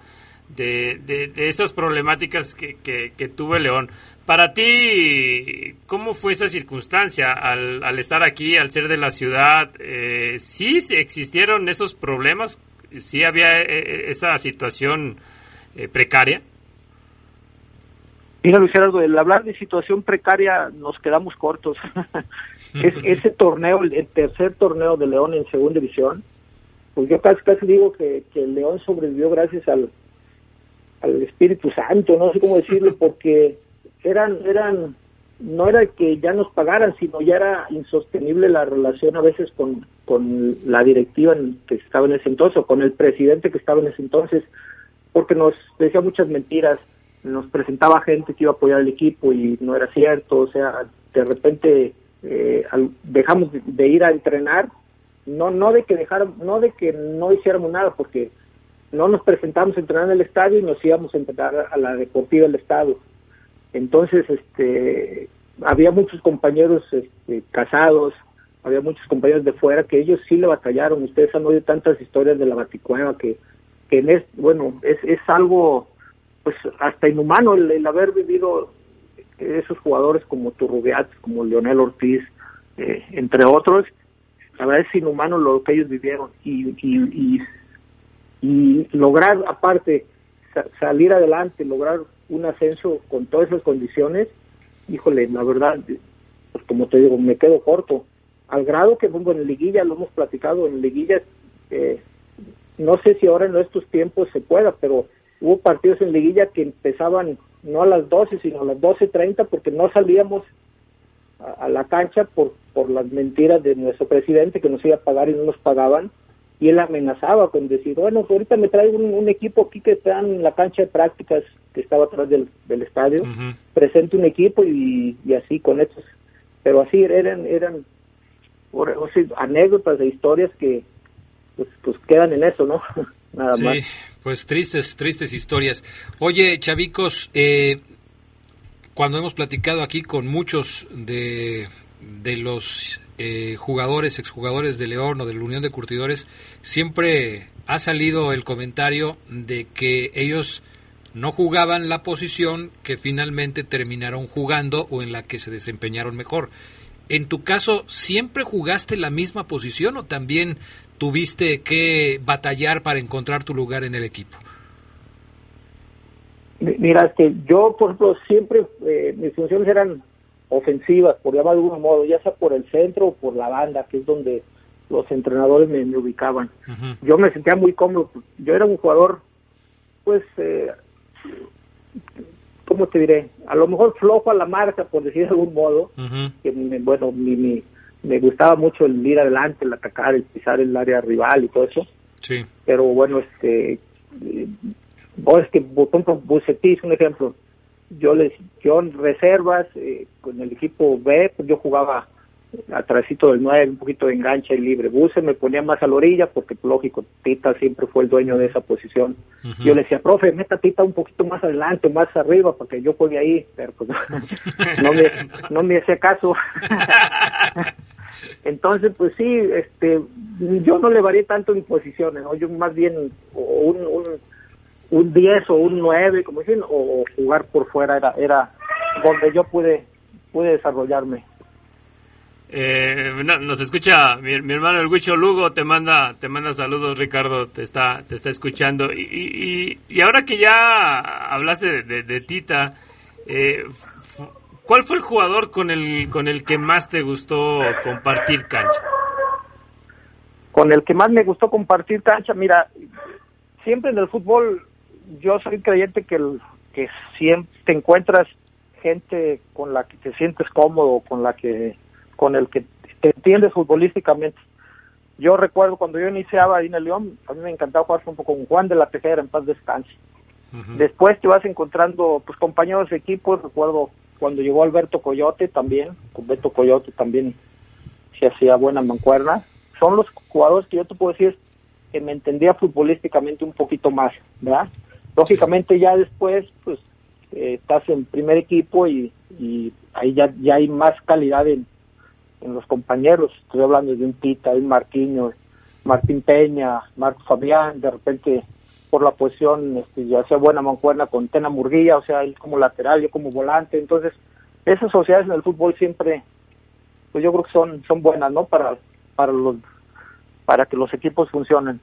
de, de, de esas problemáticas que, que, que tuvo León. Para ti, ¿cómo fue esa circunstancia al, al estar aquí, al ser de la ciudad? Eh, ¿Sí existieron esos problemas? ¿Sí había eh, eh, esa situación eh, precaria? Mira, Luis Gerardo, el hablar de situación precaria nos quedamos cortos. es, ese torneo, el, el tercer torneo de León en segunda división, pues yo casi, casi digo que, que el León sobrevivió gracias al, al Espíritu Santo, no sé cómo decirlo, porque eran, eran, no era que ya nos pagaran, sino ya era insostenible la relación a veces con, con la directiva que estaba en ese entonces, o con el presidente que estaba en ese entonces, porque nos decía muchas mentiras, nos presentaba gente que iba a apoyar al equipo y no era cierto, o sea, de repente eh, dejamos de, de ir a entrenar, no no de que dejar, no de que no hiciéramos nada, porque no nos presentamos a entrenar en el estadio y nos íbamos a entrenar a la deportiva del estado. Entonces, este, había muchos compañeros este, casados, había muchos compañeros de fuera que ellos sí le batallaron. Ustedes han oído tantas historias de la Baticueva que, que en es, bueno, es, es algo pues hasta inhumano el, haber vivido esos jugadores como Turrubiat, como Leonel Ortiz, eh, entre otros. La verdad es inhumano lo que ellos vivieron y, y, y, y lograr aparte sa- salir adelante, lograr un ascenso con todas esas condiciones, híjole, la verdad, pues como te digo, me quedo corto. Al grado que, bueno, en liguilla, lo hemos platicado, en liguilla, eh, no sé si ahora en estos tiempos se pueda, pero hubo partidos en liguilla que empezaban no a las 12, sino a las 12.30 porque no salíamos a, a la cancha por, por las mentiras de nuestro presidente que nos iba a pagar y no nos pagaban. Y él amenazaba con decir, bueno, pues ahorita me traigo un, un equipo aquí que está en la cancha de prácticas que estaba atrás del, del estadio, presente un equipo y, y así con estos. Pero así eran, eran o- o sea, anécdotas de historias que pues, pues quedan en eso, ¿no? Nada Sí, más. pues tristes, tristes historias. Oye, chavicos, eh, cuando hemos platicado aquí con muchos de, de los eh, jugadores, exjugadores de León o de la Unión de Curtidores, siempre ha salido el comentario de que ellos no jugaban la posición que finalmente terminaron jugando o en la que se desempeñaron mejor. En tu caso, ¿siempre jugaste la misma posición o también tuviste que batallar para encontrar tu lugar en el equipo? Mira, que yo, por ejemplo, siempre eh, mis funciones eran ofensivas, por llamar de algún modo, ya sea por el centro o por la banda, que es donde los entrenadores me, ubicaban. Yo me sentía muy cómodo. Yo era un jugador, pues, eh, ¿cómo te diré? A lo mejor flojo a la marca, por decir de algún modo. que bueno, mi, me gustaba mucho el ir adelante, el atacar, el pisar el área rival y todo eso. Sí. Pero bueno, este, eh, es que, por ejemplo, Bucetí es un ejemplo. Yo les, yo en reservas, eh, con el equipo B, pues yo jugaba atrásito del 9, un poquito de engancha y libre. Buse me ponía más a la orilla porque, pues, lógico, Tita siempre fue el dueño de esa posición. Yo le decía, profe, meta Tita un poquito más adelante, más arriba, porque yo juegue ahí, pero pues no, me, no me hacía caso. Entonces, pues sí, este, yo no le varié tanto en posiciones, ¿no? Yo más bien un, un, un 10 o un 9, como dicen, o, jugar por fuera era, era donde yo pude, pude desarrollarme. Eh, nos escucha mi, hermano el Huicho Lugo, te manda, te manda saludos Ricardo, te está, te está escuchando. Y, y, ahora que ya hablaste de, Tita, eh, ¿cuál fue el jugador con el, con el que más te gustó compartir cancha? Con el que más me gustó compartir cancha, mira, siempre en el fútbol yo soy creyente que, el, que siempre te encuentras gente con la que te sientes cómodo, con la que con el que te entiendes futbolísticamente. Yo recuerdo cuando yo iniciaba ahí en el León, a mí me encantaba jugar un poco con Juan de la Tejera en paz descanse. Después te vas encontrando pues compañeros de equipo, recuerdo cuando llegó Alberto Coyote también, con Beto Coyote también se hacía buena mancuerna. Son los jugadores que yo te puedo decir que me entendía futbolísticamente un poquito más, ¿verdad? Lógicamente ya después, pues, eh, estás en primer equipo y, y ahí ya, ya hay más calidad en, en los compañeros. Estoy hablando de un Tita, un Marquinhos, Martín Peña, Marco Fabián, de repente por la posición este, ya sea buena mancuerna con Tena Murguía, o sea, él como lateral, yo como volante. Entonces, esas sociedades en el fútbol siempre, pues yo creo que son, son buenas, ¿no? Para, para, los, para que los equipos funcionen.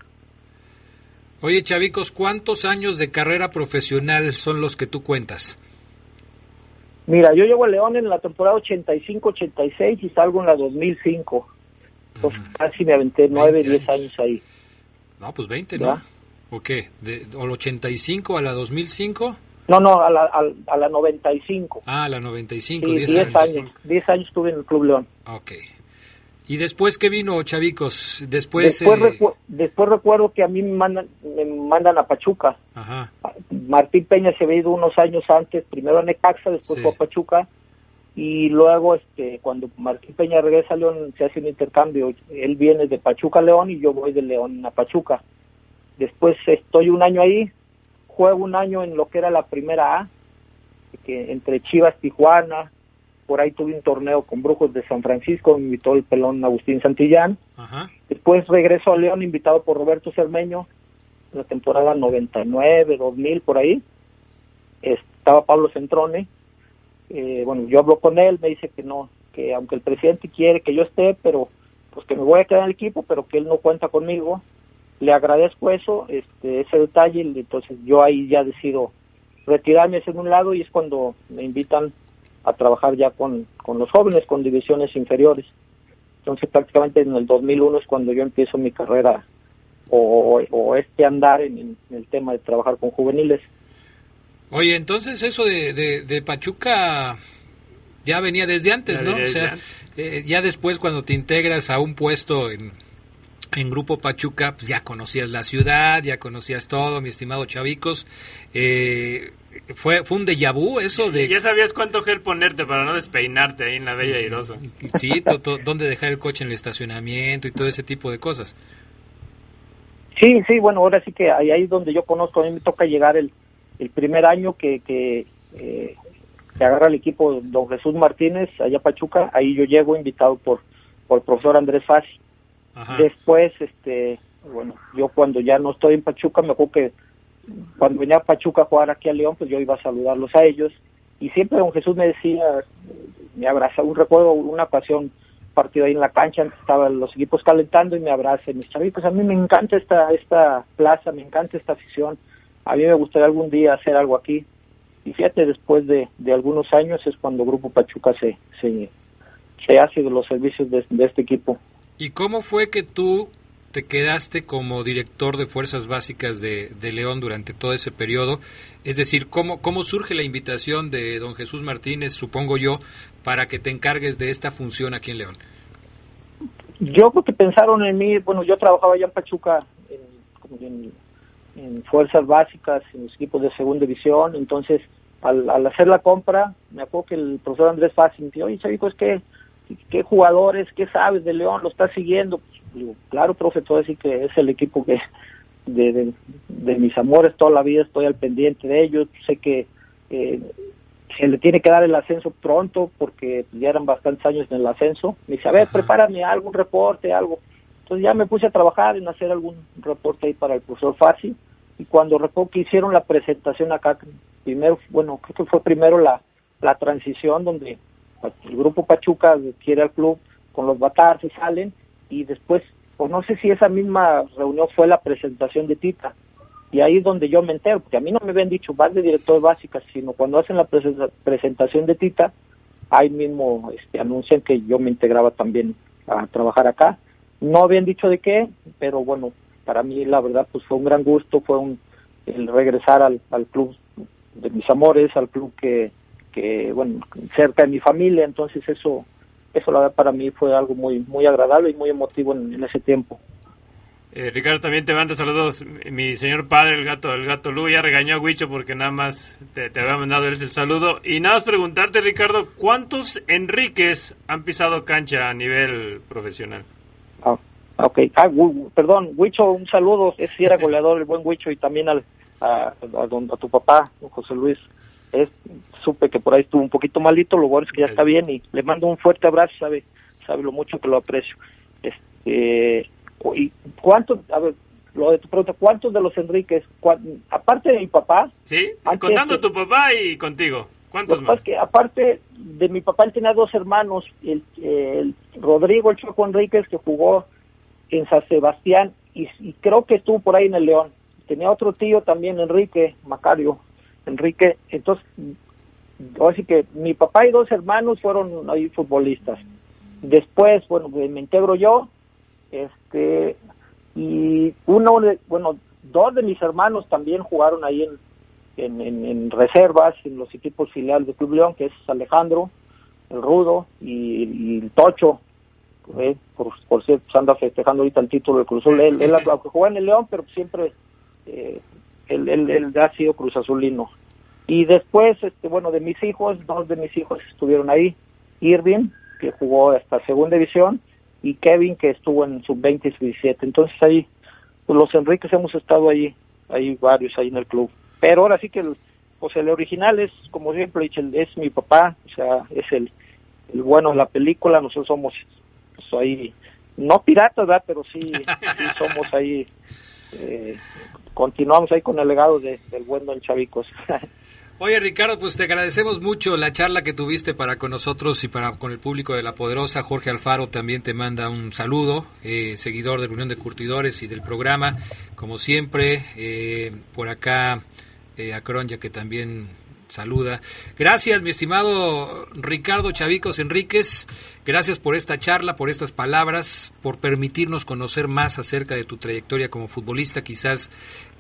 Oye, Chavicos, ¿cuántos años de carrera profesional son los que tú cuentas? Mira, yo llego a León en la temporada 85-86 y salgo en la 2005. Entonces casi me aventé 9, 10 años ahí. No, pues 20, ¿no? ¿O qué? ¿De, ¿O el 85 a la 2005? No, no, a la, a, la 95. Ah, a la 95, sí, 10, años. años 10 años estuve en el Club León. Ok. ¿Y después qué vino, Chavicos? Después, después, eh, después recuerdo que a mí me mandan, me mandan a Pachuca. Ajá. Martín Peña se había ido unos años antes, primero a Necaxa, después fue a Pachuca. Y luego, este, cuando Martín Peña regresa a León, se hace un intercambio. Él viene de Pachuca a León y yo voy de León a Pachuca. Después estoy un año ahí, juego un año en lo que era la primera A, que entre Chivas, Tijuana, por ahí tuve un torneo con Brujos de San Francisco, me invitó el pelón Agustín Santillán. Después regreso a León, invitado por Roberto Cermeño, en la temporada 99, 2000, por ahí. Estaba Pablo Centrone. Eh, bueno, yo hablo con él, me dice que no, que aunque el presidente quiere que yo esté, pero pues que me voy a quedar en el equipo, pero que él no cuenta conmigo. Le agradezco eso, este, ese detalle, entonces yo ahí ya decido retirarme hacia un lado y es cuando me invitan a trabajar ya con, con los jóvenes, con divisiones inferiores. Entonces prácticamente en el 2001 es cuando yo empiezo mi carrera o, o este andar en, el tema de trabajar con juveniles. Oye, entonces eso de, de, Pachuca ya venía desde antes, ¿no? o sea, eh, ya después cuando te integras a un puesto en, en Grupo Pachuca, pues ya conocías la ciudad, ya conocías todo, mi estimado Chavicos. Eh, fue, fue un déjà vu eso de... Ya sabías cuánto gel ponerte para no despeinarte ahí en la Bella Irosa. Sí, dónde dejar el coche en el estacionamiento y todo ese tipo de cosas. Sí, sí, bueno, ahora sí que ahí, ahí es donde yo conozco, a mí me toca llegar el, el primer año que, que, eh, que agarra el equipo don Jesús Martínez allá Pachuca, ahí yo llego invitado por, por el profesor Andrés Después, este, bueno, yo cuando ya no estoy en Pachuca, me acuerdo que cuando venía Pachuca a jugar aquí a León, pues yo iba a saludarlos a ellos. Y siempre don Jesús me decía, me abrazaba, un recuerdo, una ocasión, partido ahí en la cancha, estaban los equipos calentando y me abraza y me pues a mí me encanta esta, esta plaza, me encanta esta afición, a mí me gustaría algún día hacer algo aquí. Y fíjate, después de, de algunos años es cuando Grupo Pachuca se, se, se hace de los servicios de este equipo. ¿Y cómo fue que tú te quedaste como director de Fuerzas Básicas de, León durante todo ese periodo. Es decir, ¿cómo, ¿cómo surge la invitación de don Jesús Martínez, supongo yo, para que te encargues de esta función aquí en León? Yo creo que pensaron en mí, bueno, yo trabajaba allá en Pachuca en, en, en Fuerzas Básicas, en los equipos de segunda división, entonces al, al hacer la compra, me acuerdo que el profesor Andrés Fácil me dijo, oye, Chavico, es que qué jugadores, qué sabes de León, lo estás siguiendo. Digo, claro, profe, todo decir que es el equipo que de, de, de, mis amores toda la vida estoy al pendiente de ellos. Sé que eh, se le tiene que dar el ascenso pronto porque ya eran bastantes años en el ascenso. Me dice, a ver, Ajá. prepárame algún reporte, algo. Entonces ya me puse a trabajar en hacer algún reporte ahí para el profesor Fácil. Y cuando recuerdo que hicieron la presentación acá, primero, bueno, creo que fue primero la, la transición donde el grupo Pachuca quiere al club con los batar, se salen y después, o no sé si esa misma reunión fue la presentación de Tita, y ahí es donde yo me entero, porque a mí no me habían dicho vas de director básica, sino cuando hacen la pres presentación de Tita, ahí mismo este, anuncian que yo me integraba también a trabajar acá. No habían dicho de qué, pero bueno, para mí la verdad pues fue un gran gusto, fue un el regresar al club de mis amores, al club que, que bueno, cerca de mi familia, entonces eso eso la verdad para mí fue algo muy muy agradable y muy emotivo en, en ese tiempo. Eh, Ricardo, también te manda saludos. Mi señor padre, el gato, el gato Lu, ya regañó a Huicho porque nada más te, te había mandado él el saludo. Y nada más preguntarte, Ricardo, ¿cuántos Enríquez han pisado cancha a nivel profesional? Ah, ok. Ah, perdón, Huicho, un saludo. Es si era goleador el buen Huicho y también al, a, a, a, tu papá, José Luis. Es, supe que por ahí estuvo un poquito malito, lo bueno es que ya está bien y le mando un fuerte abrazo, sabe, sabe lo mucho que lo aprecio. Este, y cuántos, a ver, lo de tu pregunta, ¿cuántos de los Enríquez, aparte de mi papá? Sí, contando que, tu papá y contigo, ¿cuántos más? que aparte de mi papá, él tenía dos hermanos, el, el Rodrigo, el Choco Enríquez, que jugó en San Sebastián y, y creo que estuvo por ahí en el León. Tenía otro tío también, Enrique Macario, Enrique, entonces, así que mi papá y dos hermanos fueron ahí futbolistas. Después, bueno, me integro yo, este, y uno, de, bueno, dos de mis hermanos también jugaron ahí en, en, en, en reservas, en los equipos filiales de Club León, que es Alejandro, el Rudo y, y el Tocho, ¿eh? por, por cierto, pues anda festejando ahorita el título de Cruz Azul. Él, él, él jugó en el León, pero siempre eh, él, él, él, ha sido Cruz Azulino. Y después, este, bueno, de mis hijos, dos de mis hijos estuvieron ahí. Irving, que jugó hasta segunda división, y Kevin, que estuvo en sub-20 y sub-17. Entonces ahí, pues los Enriques hemos estado ahí, hay varios ahí en el club. Pero ahora sí que el, pues el original es, como siempre he dicho, es mi papá, o sea, es el, el bueno de la película, nosotros somos pues, ahí, no piratas, ¿verdad? Pero sí, sí somos ahí, eh, continuamos ahí con el legado de, del buen Don Chavicos. Oye Ricardo, pues te agradecemos mucho la charla que tuviste para con nosotros y para con el público de La Poderosa. Jorge Alfaro también te manda un saludo, eh, seguidor de la Unión de Curtidores y del programa, como siempre. Eh, por acá eh, a Cronya que también saluda. Gracias, mi estimado Ricardo Chavicos Enríquez. Gracias por esta charla, por estas palabras, por permitirnos conocer más acerca de tu trayectoria como futbolista. Quizás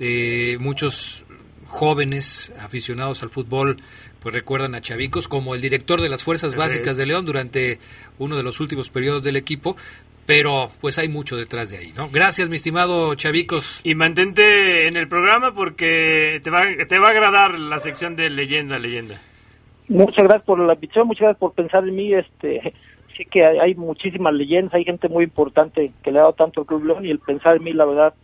eh, muchos jóvenes aficionados al fútbol pues recuerdan a Chavicos como el director de las Fuerzas Básicas de León durante uno de los últimos periodos del equipo, pero pues hay mucho detrás de ahí, ¿no? Gracias, mi estimado Chavicos. Y mantente en el programa porque te va, te va a agradar la sección de leyenda, leyenda. Muchas gracias por la invitación, muchas gracias por pensar en mí, este sí que hay, hay muchísimas leyendas, hay gente muy importante que le ha dado tanto al Club León y el pensar en mí, la verdad,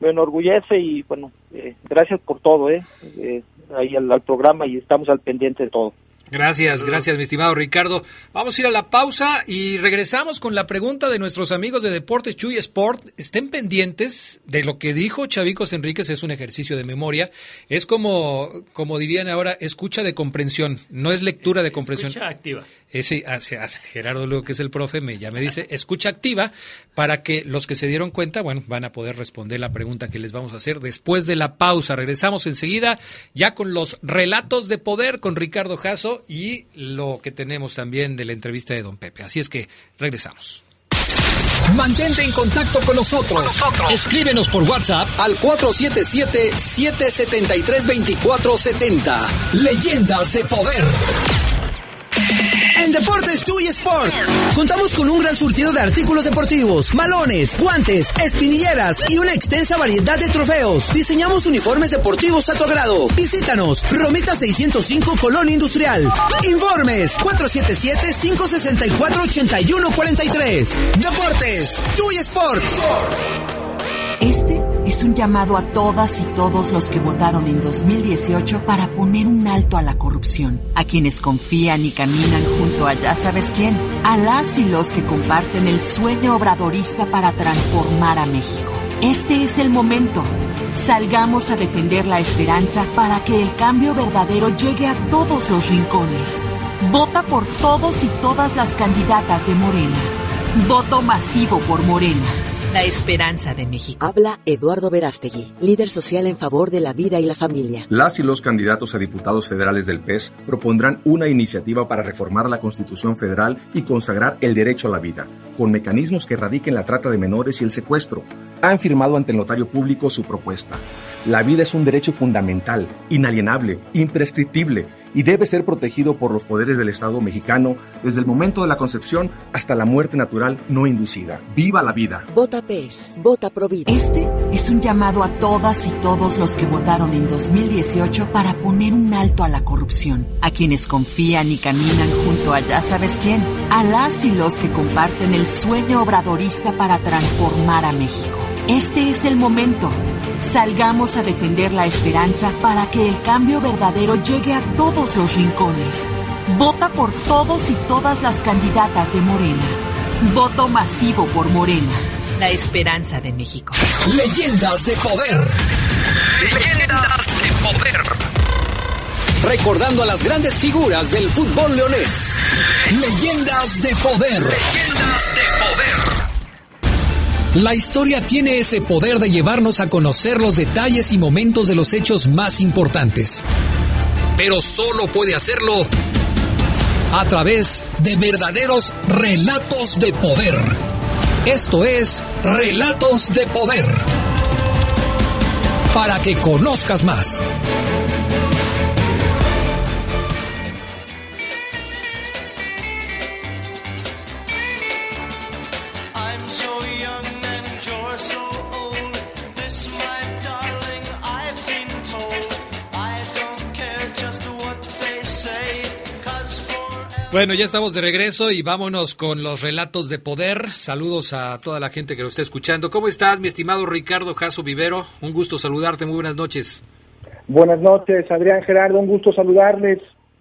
me enorgullece y bueno, eh, gracias por todo, ¿eh? eh ahí al, al, programa y estamos al pendiente de todo. Gracias, gracias, mi estimado Ricardo. Vamos a ir a la pausa y regresamos con la pregunta de nuestros amigos de Deportes Chuy Sport. Estén pendientes de lo que dijo Chavicos Enríquez, es un ejercicio de memoria. Es como, como dirían ahora, escucha de comprensión, no es lectura de comprensión. Escucha activa. Ese, hace, hace Gerardo luego que es el profe, me, ya me dice, escucha activa, para que los que se dieron cuenta, bueno, van a poder responder la pregunta que les vamos a hacer después de la pausa. Regresamos enseguida ya con los relatos de poder con Ricardo Jasso y lo que tenemos también de la entrevista de Don Pepe. Así es que regresamos. Mantente en contacto con nosotros. Escríbenos por WhatsApp al 477-773-2470. Leyendas de poder. En Deportes Chuy Sport, contamos con un gran surtido de artículos deportivos, malones, guantes, espinilleras y una extensa variedad de trofeos. Diseñamos uniformes deportivos a tu agrado. Visítanos, Romita 605 Colón Industrial. Informes 477-564-8143. Deportes Chuy Sport. Este es un llamado a todas y todos los que votaron en 2018 para poner un alto a la corrupción, a quienes confían y caminan junto a ya sabes quién, a las y los que comparten el sueño obradorista para transformar a México. Este es el momento. Salgamos a defender la esperanza para que el cambio verdadero llegue a todos los rincones. Vota por todos y todas las candidatas de Morena. Voto masivo por Morena. La esperanza de México. Habla Eduardo Verástegui, líder social en favor de la vida y la familia. Las y los candidatos a diputados federales del PES propondrán una iniciativa para reformar la Constitución federal y consagrar el derecho a la vida, con mecanismos que erradiquen la trata de menores y el secuestro. Han firmado ante el notario público su propuesta. La vida es un derecho fundamental, inalienable, imprescriptible y debe ser protegido por los poderes del Estado mexicano desde el momento de la concepción hasta la muerte natural no inducida. ¡Viva la vida! Vota PES, vota Provida. Este es un llamado a todas y todos los que votaron en 2018 para poner un alto a la corrupción, a quienes confían y caminan junto a ya sabes quién, a las y los que comparten el sueño obradorista para transformar a México. Este es el momento. Salgamos a defender la esperanza para que el cambio verdadero llegue a todos los rincones. Vota por todos y todas las candidatas de Morena. Voto masivo por Morena. La esperanza de México. Leyendas de poder. Leyendas de poder. Recordando a las grandes figuras del fútbol leonés. Leyendas de poder. Leyendas de poder. La historia tiene ese poder de llevarnos a conocer los detalles y momentos de los hechos más importantes. Pero solo puede hacerlo a través de verdaderos relatos de poder. Esto es Relatos de Poder. Para que conozcas más. Bueno, ya estamos de regreso y vámonos con los relatos de poder. Saludos a toda la gente que lo está escuchando. ¿Cómo estás, mi estimado Ricardo Jasso Vivero? Un gusto saludarte, muy buenas noches. Buenas noches, Adrián Gerardo, un gusto saludarles.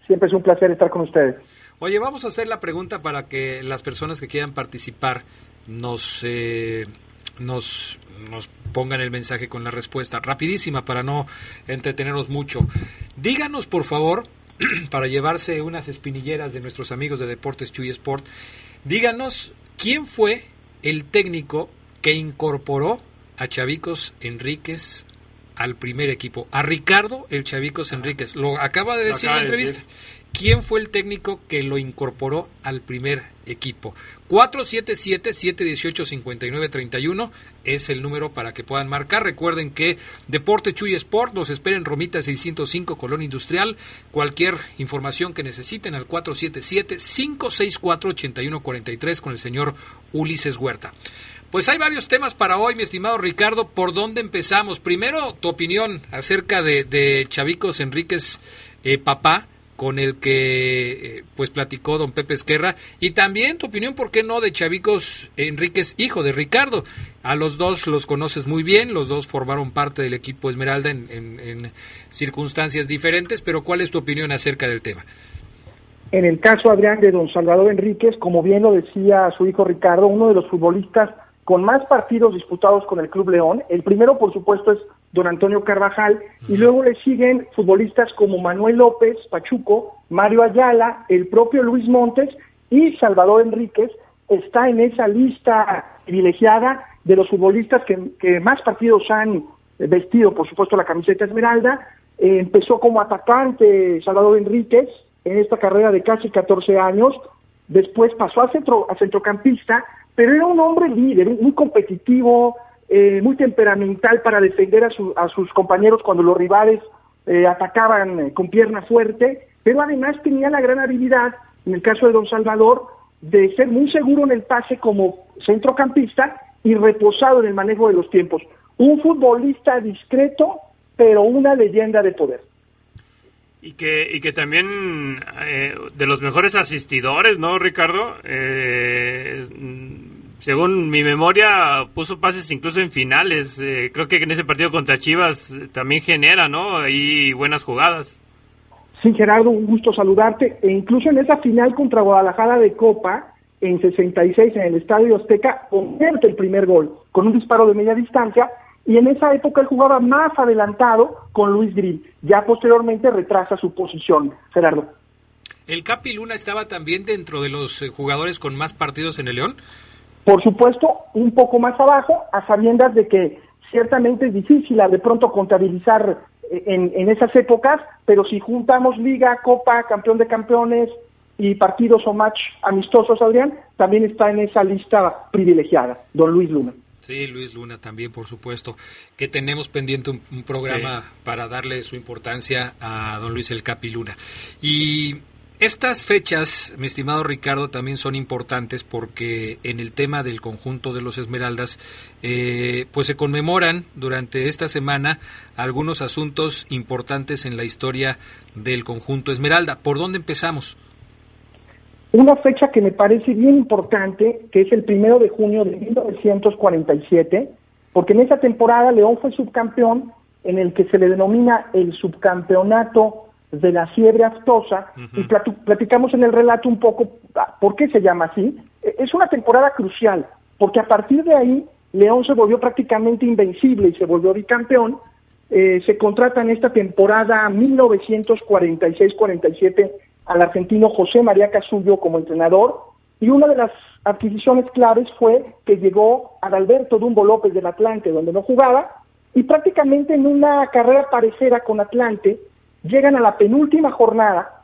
Siempre es un placer estar con ustedes. Oye, vamos a hacer la pregunta para que las personas que quieran participar nos, eh, nos, nos pongan el mensaje con la respuesta. Rapidísima para no entretenernos mucho. Díganos, por favor, para llevarse unas espinilleras de nuestros amigos de Deportes Chuy Sport, díganos quién fue el técnico que incorporó a Chavicos Enríquez al primer equipo, a Ricardo el Chavicos Enríquez. Lo acaba de decir en la entrevista. ¿Quién fue el técnico que lo incorporó al primer equipo? 477-718-5931 es el número para que puedan marcar. Recuerden que Deporte Chuy Sport los espera en Romita 605 Colón Industrial. Cualquier información que necesiten al 477-564-8143 con el señor Ulises Huerta. Pues hay varios temas para hoy, mi estimado Ricardo. ¿Por dónde empezamos? Primero, tu opinión acerca de, Chavicos Enríquez eh, Papá, con el que eh, pues platicó don Pepe Esquerra. Y también tu opinión, ¿por qué no?, de Chavicos Enríquez, hijo de Ricardo. A los dos los conoces muy bien, los dos formaron parte del equipo Esmeralda en, en- circunstancias diferentes, pero ¿cuál es tu opinión acerca del tema? En el caso, Adrián, de don Salvador Enríquez, como bien lo decía su hijo Ricardo, uno de los futbolistas con más partidos disputados con el Club León. El primero, por supuesto, es don Antonio Carvajal, y luego le siguen futbolistas como Manuel López, Pachuco, Mario Ayala, el propio Luis Montes y Salvador Enríquez, está en esa lista privilegiada de los futbolistas que, que más partidos han vestido, por supuesto, la camiseta esmeralda. Eh, empezó como atacante Salvador Enríquez en esta carrera de casi 14 años, después pasó a, centro, a centrocampista, pero era un hombre líder, muy competitivo, eh, muy temperamental para defender a, su, a, sus compañeros cuando los rivales eh, atacaban eh, con pierna fuerte, pero además tenía la gran habilidad, en el caso de Don Salvador, de ser muy seguro en el pase como centrocampista y reposado en el manejo de los tiempos. Un futbolista discreto, pero una leyenda de poder. Y que, y que también eh, de los mejores asistidores, ¿no, Ricardo? Eh, según mi memoria, puso pases incluso en finales. Eh, creo que en ese partido contra Chivas eh, también genera, ¿no? Ahí buenas jugadas. Sí, Gerardo, un gusto saludarte. E incluso en esa final contra Guadalajara de Copa, en 66, en el Estadio Azteca, convierte el primer gol con un disparo de media distancia. Y en esa época él jugaba más adelantado con Luis Grill. Ya posteriormente retrasa su posición, Gerardo. ¿El Capi Luna estaba también dentro de los eh, jugadores con más partidos en el León? Por supuesto, un poco más abajo, a sabiendas de que ciertamente es difícil de pronto contabilizar en, en, esas épocas, pero si juntamos Liga, Copa, Campeón de Campeones y partidos o match amistosos, Adrián, también está en esa lista privilegiada, don Luis Luna. Sí, Luis Luna también, por supuesto, que tenemos pendiente un, un programa sí. para darle su importancia a don Luis El Capi Luna. Y estas fechas, mi estimado Ricardo, también son importantes porque en el tema del conjunto de los Esmeraldas, eh, pues se conmemoran durante esta semana algunos asuntos importantes en la historia del conjunto Esmeralda. ¿Por dónde empezamos? Una fecha que me parece bien importante, que es el primero de junio de 1947, porque en esa temporada León fue subcampeón en el que se le denomina el subcampeonato de la fiebre aftosa uh -huh. y platicamos en el relato un poco por qué se llama así. Es una temporada crucial, porque a partir de ahí León se volvió prácticamente invencible y se volvió bicampeón. Eh, se contrata en esta temporada 1946-47 al argentino José María Casullo como entrenador y una de las adquisiciones claves fue que llegó Adalberto Dumbo López del Atlante, donde no jugaba, y prácticamente en una carrera parecida con Atlante, llegan a la penúltima jornada,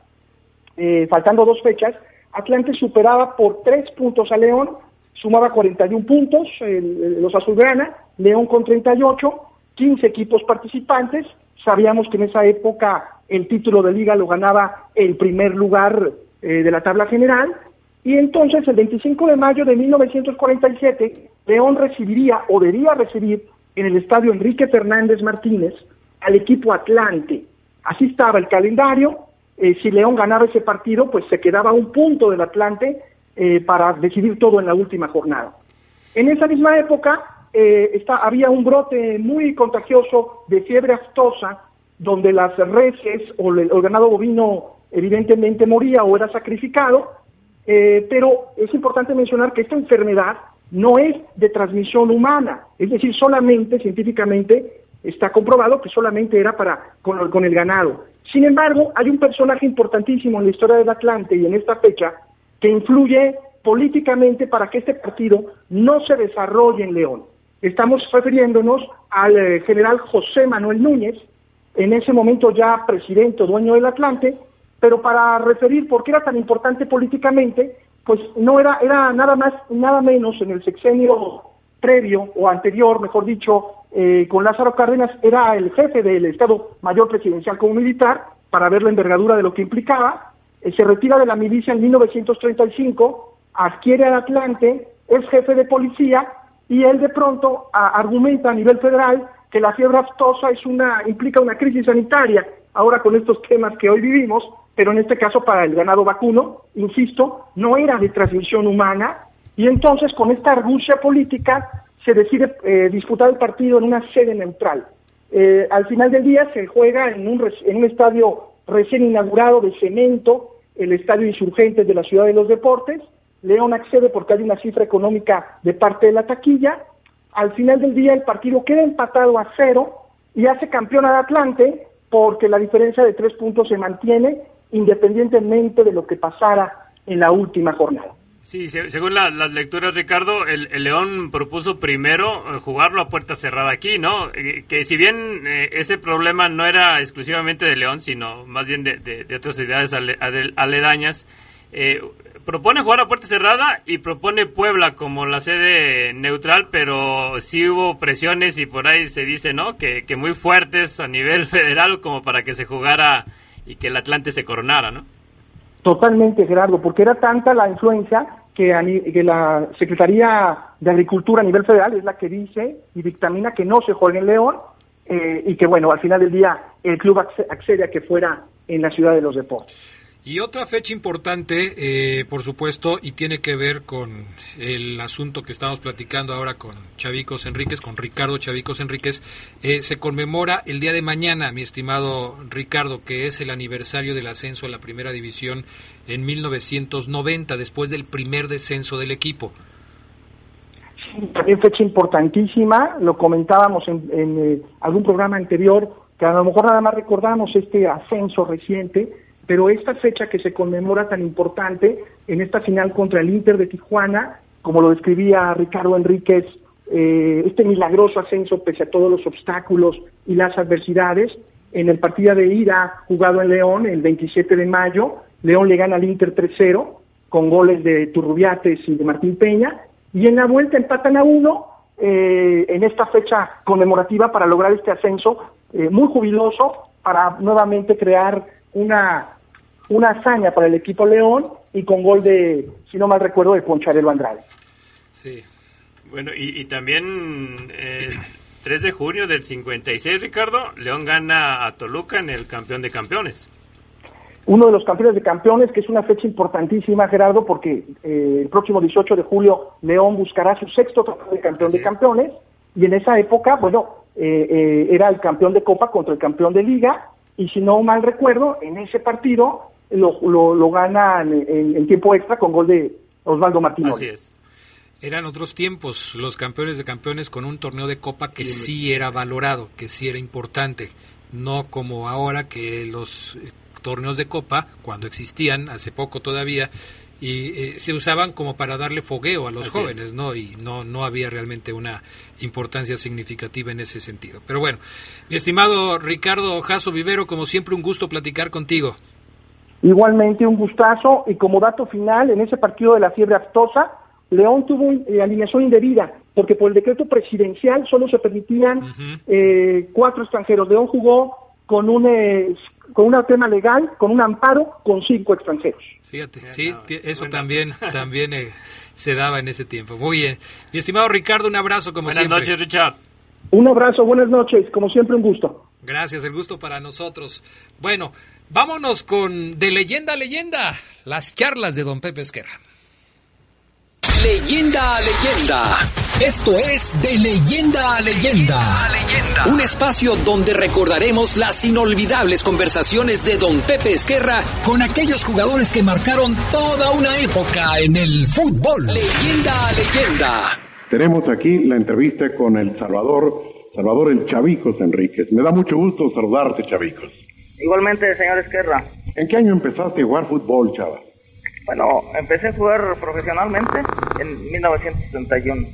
eh, faltando dos fechas, Atlante superaba por tres puntos a León, sumaba 41 puntos, el, los azulgrana, León con 38, 15 equipos participantes, sabíamos que en esa época el título de liga lo ganaba el primer lugar eh, de la tabla general, y entonces el 25 de mayo de 1947, León recibiría o debía recibir en el estadio Enrique Fernández Martínez al equipo Atlante, Así estaba el calendario. Eh, si León ganaba ese partido, pues se quedaba un punto del Atlante eh, para decidir todo en la última jornada. En esa misma época eh, había un brote muy contagioso de fiebre aftosa, donde las reses o el, el ganado bovino evidentemente moría o era sacrificado, pero es importante mencionar que esta enfermedad no es de transmisión humana, es decir, solamente científicamente está comprobado que solamente era para con, el ganado. Sin embargo, hay un personaje importantísimo en la historia del Atlante y en esta fecha que influye políticamente para que este partido no se desarrolle en León. Estamos refiriéndonos al eh, general José Manuel Núñez, en ese momento ya presidente o dueño del Atlante, pero para referir por qué era tan importante políticamente, pues no era, era nada más, nada menos en el sexenio previo o anterior, mejor dicho, eh, con Lázaro Cárdenas, era el jefe del Estado Mayor Presidencial como militar, para ver la envergadura de lo que implicaba, eh, se retira de la milicia en 1935, adquiere al Atlante, es jefe de policía, y él de pronto argumenta a nivel federal que la fiebre aftosa es una, implica una crisis sanitaria, ahora con estos temas que hoy vivimos, pero en este caso para el ganado vacuno, insisto, no era de transmisión humana, y entonces con esta argucia política se decide eh, disputar el partido en una sede neutral. Eh, al final del día se juega en un, estadio recién inaugurado de cemento, el Estadio Insurgentes de la Ciudad de los Deportes. León accede porque hay una cifra económica de parte de la taquilla. Al final del día el partido queda empatado a cero y hace campeón al Atlante porque la diferencia de tres puntos se mantiene independientemente de lo que pasara en la última jornada. Sí, se- según la- las lecturas, Ricardo, el, León propuso primero eh, jugarlo a puerta cerrada aquí, ¿no? Eh, que si bien eh, ese problema no era exclusivamente de León, sino más bien de, otras ciudades ale- ade- aledañas, eh, propone jugar a puerta cerrada y propone Puebla como la sede neutral, pero sí hubo presiones y por ahí se dice, ¿no? Que muy fuertes a nivel federal como para que se jugara y que el Atlante se coronara, ¿no? Totalmente, Gerardo, porque era tanta la influencia que, la Secretaría de Agricultura a nivel federal es la que dice y dictamina que no se juegue en León eh, y que, bueno, al final del día el club acce- accede a que fuera en la Ciudad de los Deportes. Y otra fecha importante, eh, por supuesto, y tiene que ver con el asunto que estamos platicando ahora con Chavicos Enríquez, con Ricardo Chavicos Enríquez, eh, se conmemora el día de mañana, mi estimado Ricardo, que es el aniversario del ascenso a la primera división en 1990, después del primer descenso del equipo. También fecha importantísima, lo comentábamos en, en, eh, algún programa anterior, que a lo mejor nada más recordamos este ascenso reciente, pero esta fecha que se conmemora tan importante en esta final contra el Inter de Tijuana, como lo describía Ricardo Enríquez, eh, este milagroso ascenso pese a todos los obstáculos y las adversidades, en el partido de ida jugado en León el 27 de mayo, León le gana al Inter 3-0 con goles de Turrubiates y de Martín Peña, y en la vuelta empatan a uno eh, en esta fecha conmemorativa para lograr este ascenso eh, muy jubiloso para nuevamente crear una, una hazaña para el equipo León y con gol de, si no mal recuerdo, de Poncharelo Andrade. Sí. Bueno, y, y también eh, el 3 de junio del 56, Ricardo, León gana a Toluca en el campeón de campeones. Uno de los campeones de campeones, que es una fecha importantísima, Gerardo, porque eh, el próximo 18 de julio León buscará su sexto trofeo de campeón de campeones, y en esa época, bueno, eh, eh, era el campeón de Copa contra el campeón de Liga, y si no mal recuerdo, en ese partido lo, lo, lo ganan en, en tiempo extra con gol de Osvaldo Martínez. Así es. Eran otros tiempos, los campeones de campeones con un torneo de copa que sí era valorado, que sí era importante, no como ahora que los eh, torneos de copa, cuando existían, hace poco todavía, y eh, se usaban como para darle fogueo a los Así jóvenes, es. ¿no? Y no, no había realmente una importancia significativa en ese sentido. Pero bueno, mi estimado Ricardo Jaso Vivero, como siempre, un gusto platicar contigo. Igualmente un gustazo y como dato final, en ese partido de la fiebre aftosa, León tuvo eh, alineación indebida, porque por el decreto presidencial solo se permitían eh, cuatro extranjeros. León jugó con un eh, con un tema legal, con un amparo, con cinco extranjeros. Fíjate, sí, eso también, también eh, se daba en ese tiempo. Muy bien. Mi estimado Ricardo, un abrazo como Buenas siempre. noches, Richard. Un abrazo, buenas noches, como siempre un gusto. Gracias, el gusto para nosotros. Bueno, vámonos con de leyenda a leyenda, las charlas de don Pepe Esquerra. Leyenda a leyenda. Esto es De Leyenda a Leyenda. Un espacio donde recordaremos las inolvidables conversaciones de Don Pepe Esquerra con aquellos jugadores que marcaron toda una época en el fútbol. Leyenda a leyenda. Tenemos aquí la entrevista con el Salvador, Salvador el Chavicos Enríquez. Me da mucho gusto saludarte, Chavicos. Igualmente, señor Esquerra. ¿En qué año empezaste a jugar fútbol, Chava? Bueno, empecé a jugar profesionalmente en 1971.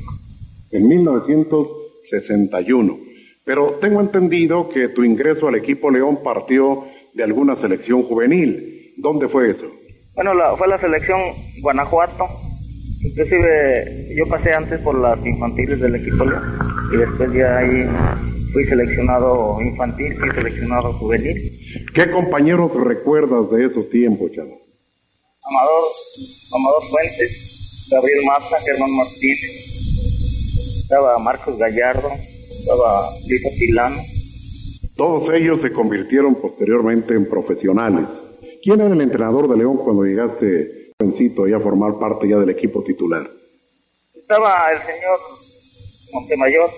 En 1961. Pero tengo entendido que tu ingreso al equipo León partió de alguna selección juvenil. ¿Dónde fue eso? Bueno, la- fue la selección Guanajuato. Inclusive yo pasé antes por las infantiles del equipo León y después ya ahí fui seleccionado infantil, fui seleccionado juvenil. ¿Qué compañeros recuerdas de esos tiempos, Chava? Amador, Amador Fuentes, Gabriel Massa, Germán Martínez, estaba Marcos Gallardo, estaba Lito Pilano. Todos ellos se convirtieron posteriormente en profesionales. ¿Quién era el entrenador de León cuando llegaste, jovencito, ya a formar parte ya del equipo titular? Estaba el señor Montemayor,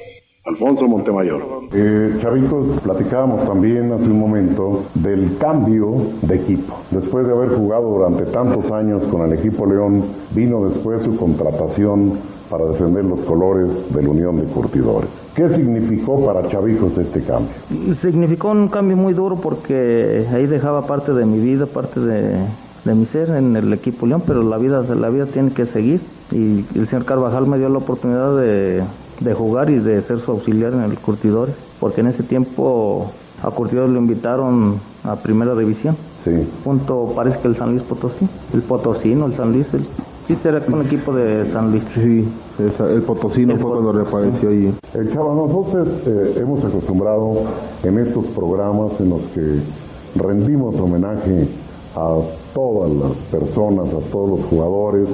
Alfonso Montemayor. Eh, Chavitos, platicábamos también hace un momento del cambio de equipo. Después de haber jugado durante tantos años con el equipo León, vino después su contratación para defender los colores de la Unión de Curtidores. ¿Qué significó para Chavijos este cambio? Significó un cambio muy duro porque ahí dejaba parte de mi vida, parte de, de mi ser en el equipo León, pero la vida, la vida tiene que seguir y el señor Carvajal me dio la oportunidad de, de jugar y de ser su auxiliar en el Curtidores, porque en ese tiempo a Curtidores lo invitaron a Primera División. Sí. Junto parece que el San Luis Potosí, el Potosino, el San Luis, el, sí era un equipo de San Luis. Sí, el Potosino fue cuando reapareció ahí. El Chava, nosotros eh, hemos acostumbrado en estos programas en los que rendimos homenaje a todas las personas, a todos los jugadores,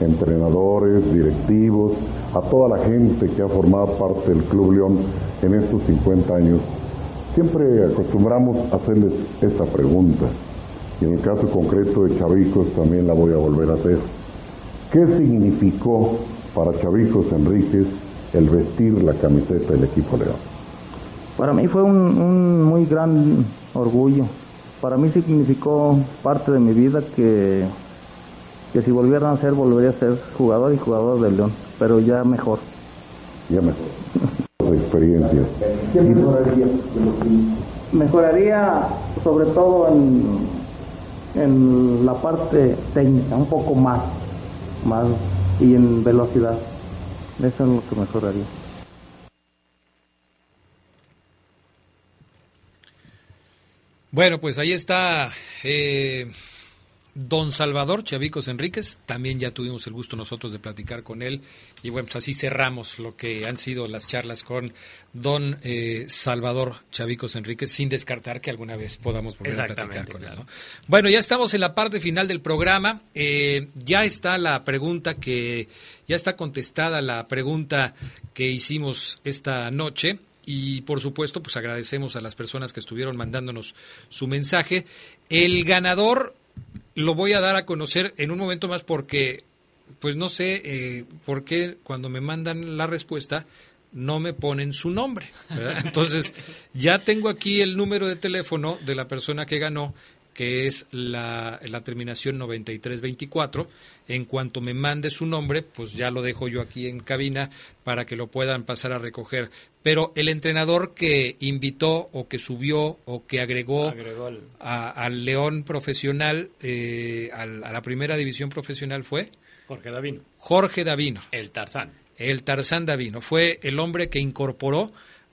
entrenadores, directivos, a toda la gente que ha formado parte del Club León en estos 50 años. Siempre acostumbramos a hacerles esta pregunta. Y en el caso concreto de Chavicos también la voy a volver a hacer. ¿Qué significó para Chavicos Enríquez el vestir la camiseta del equipo León? Para mí fue un, un muy gran orgullo. Para mí significó parte de mi vida que, que si volvieran a ser, volvería a ser jugador y jugador del León, pero ya mejor. Ya mejor. Las experiencias. ¿Qué mejoraría? Mejoraría sobre todo en, en la parte técnica, un poco más, más y en velocidad. Eso es lo que mejoraría. Bueno, pues ahí está eh, don Salvador Chavicos Enríquez. También ya tuvimos el gusto nosotros de platicar con él. Y bueno, pues así cerramos lo que han sido las charlas con don eh, Salvador Chavicos Enríquez, sin descartar que alguna vez podamos volver a platicar con él. ¿no? Bueno, ya estamos en la parte final del programa. Eh, ya está la pregunta que, ya está contestada la pregunta que hicimos esta noche. Y por supuesto, pues agradecemos a las personas que estuvieron mandándonos su mensaje. El ganador lo voy a dar a conocer en un momento más porque, pues no sé eh, por qué cuando me mandan la respuesta no me ponen su nombre. Entonces, ya tengo aquí el número de teléfono de la persona que ganó, que es la, la terminación 9324. En cuanto me mande su nombre, pues ya lo dejo yo aquí en cabina para que lo puedan pasar a recoger. Pero el entrenador que invitó o que subió o que agregó, Agregó el- a- al León profesional, eh, al- a la primera división profesional fue Jorge Davino. Jorge Davino. El Tarzán. El Tarzán Davino. Fue el hombre que incorporó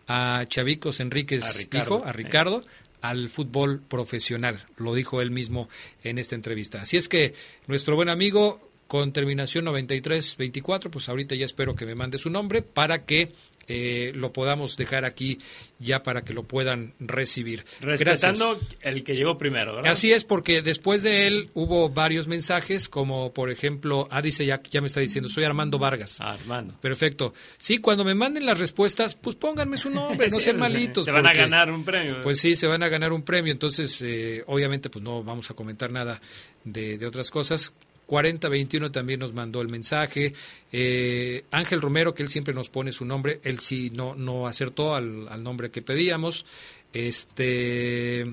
a Chavicos Enríquez, A Ricardo, hijo, a Ricardo, al fútbol profesional. Lo dijo él mismo en esta entrevista. Así es que nuestro buen amigo con terminación 9324, pues ahorita ya espero que me mande su nombre para que eh, lo podamos dejar aquí ya para que lo puedan recibir. Respetando Gracias. el que llegó primero, ¿verdad? Así es, porque después de él hubo varios mensajes, como por ejemplo, ah, dice ya, ya me está diciendo, soy Armando Vargas. Armando. Perfecto. Sí, cuando me manden las respuestas, pues pónganme su nombre, no sean malitos. Se van a ganar un premio. Pues sí, se van a ganar un premio. Entonces, eh, obviamente, pues no vamos a comentar nada de, de otras cosas. 4021 también nos mandó el mensaje. Eh, Ángel Romero, que él siempre nos pone su nombre, él sí no, no acertó al, al nombre que pedíamos. Este.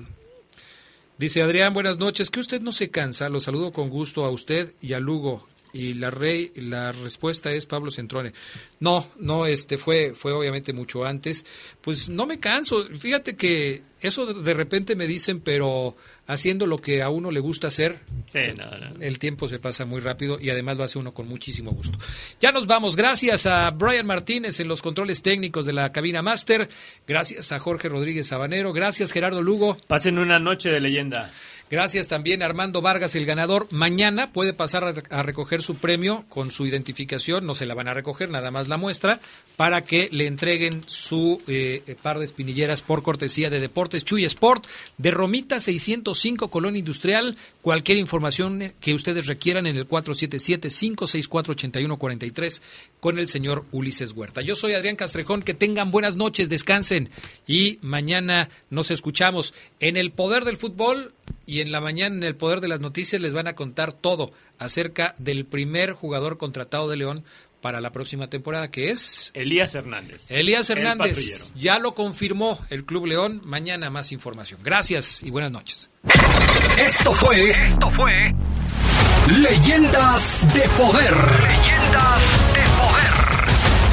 Dice Adrián, buenas noches. Que usted no se cansa. Lo saludo con gusto a usted y a Lugo. Y la rey, la respuesta es Pablo Centrone. No, no, este fue, fue obviamente mucho antes. Pues no me canso. Fíjate que eso de repente me dicen, pero haciendo lo que a uno le gusta hacer, Sí, no, no. el tiempo se pasa muy rápido y además lo hace uno con muchísimo gusto. Ya nos vamos. Gracias a Brian Martínez en los controles técnicos de la cabina máster. Gracias a Jorge Rodríguez Sabanero. Gracias Gerardo Lugo. Pasen una noche de leyenda. Gracias también Armando Vargas, el ganador. Mañana puede pasar a, recoger su premio con su identificación. No se la van a recoger, nada más la muestra, para que le entreguen su eh, par de espinilleras por cortesía de Deportes Chuy Sport de Romita 605 Colón Industrial. Cualquier información que ustedes requieran en el 477-564-8143 con el señor Ulises Huerta. Yo soy Adrián Castrejón. Que tengan buenas noches, descansen y mañana nos escuchamos en el poder del fútbol y en la mañana en el poder de las noticias les van a contar todo acerca del primer jugador contratado de León para la próxima temporada, que es Elías Hernández. Elías El Hernández. Ya lo confirmó el Club León. Mañana más información. Gracias y buenas noches. Esto fue. Esto fue. Leyendas de Poder. Leyendas de Poder.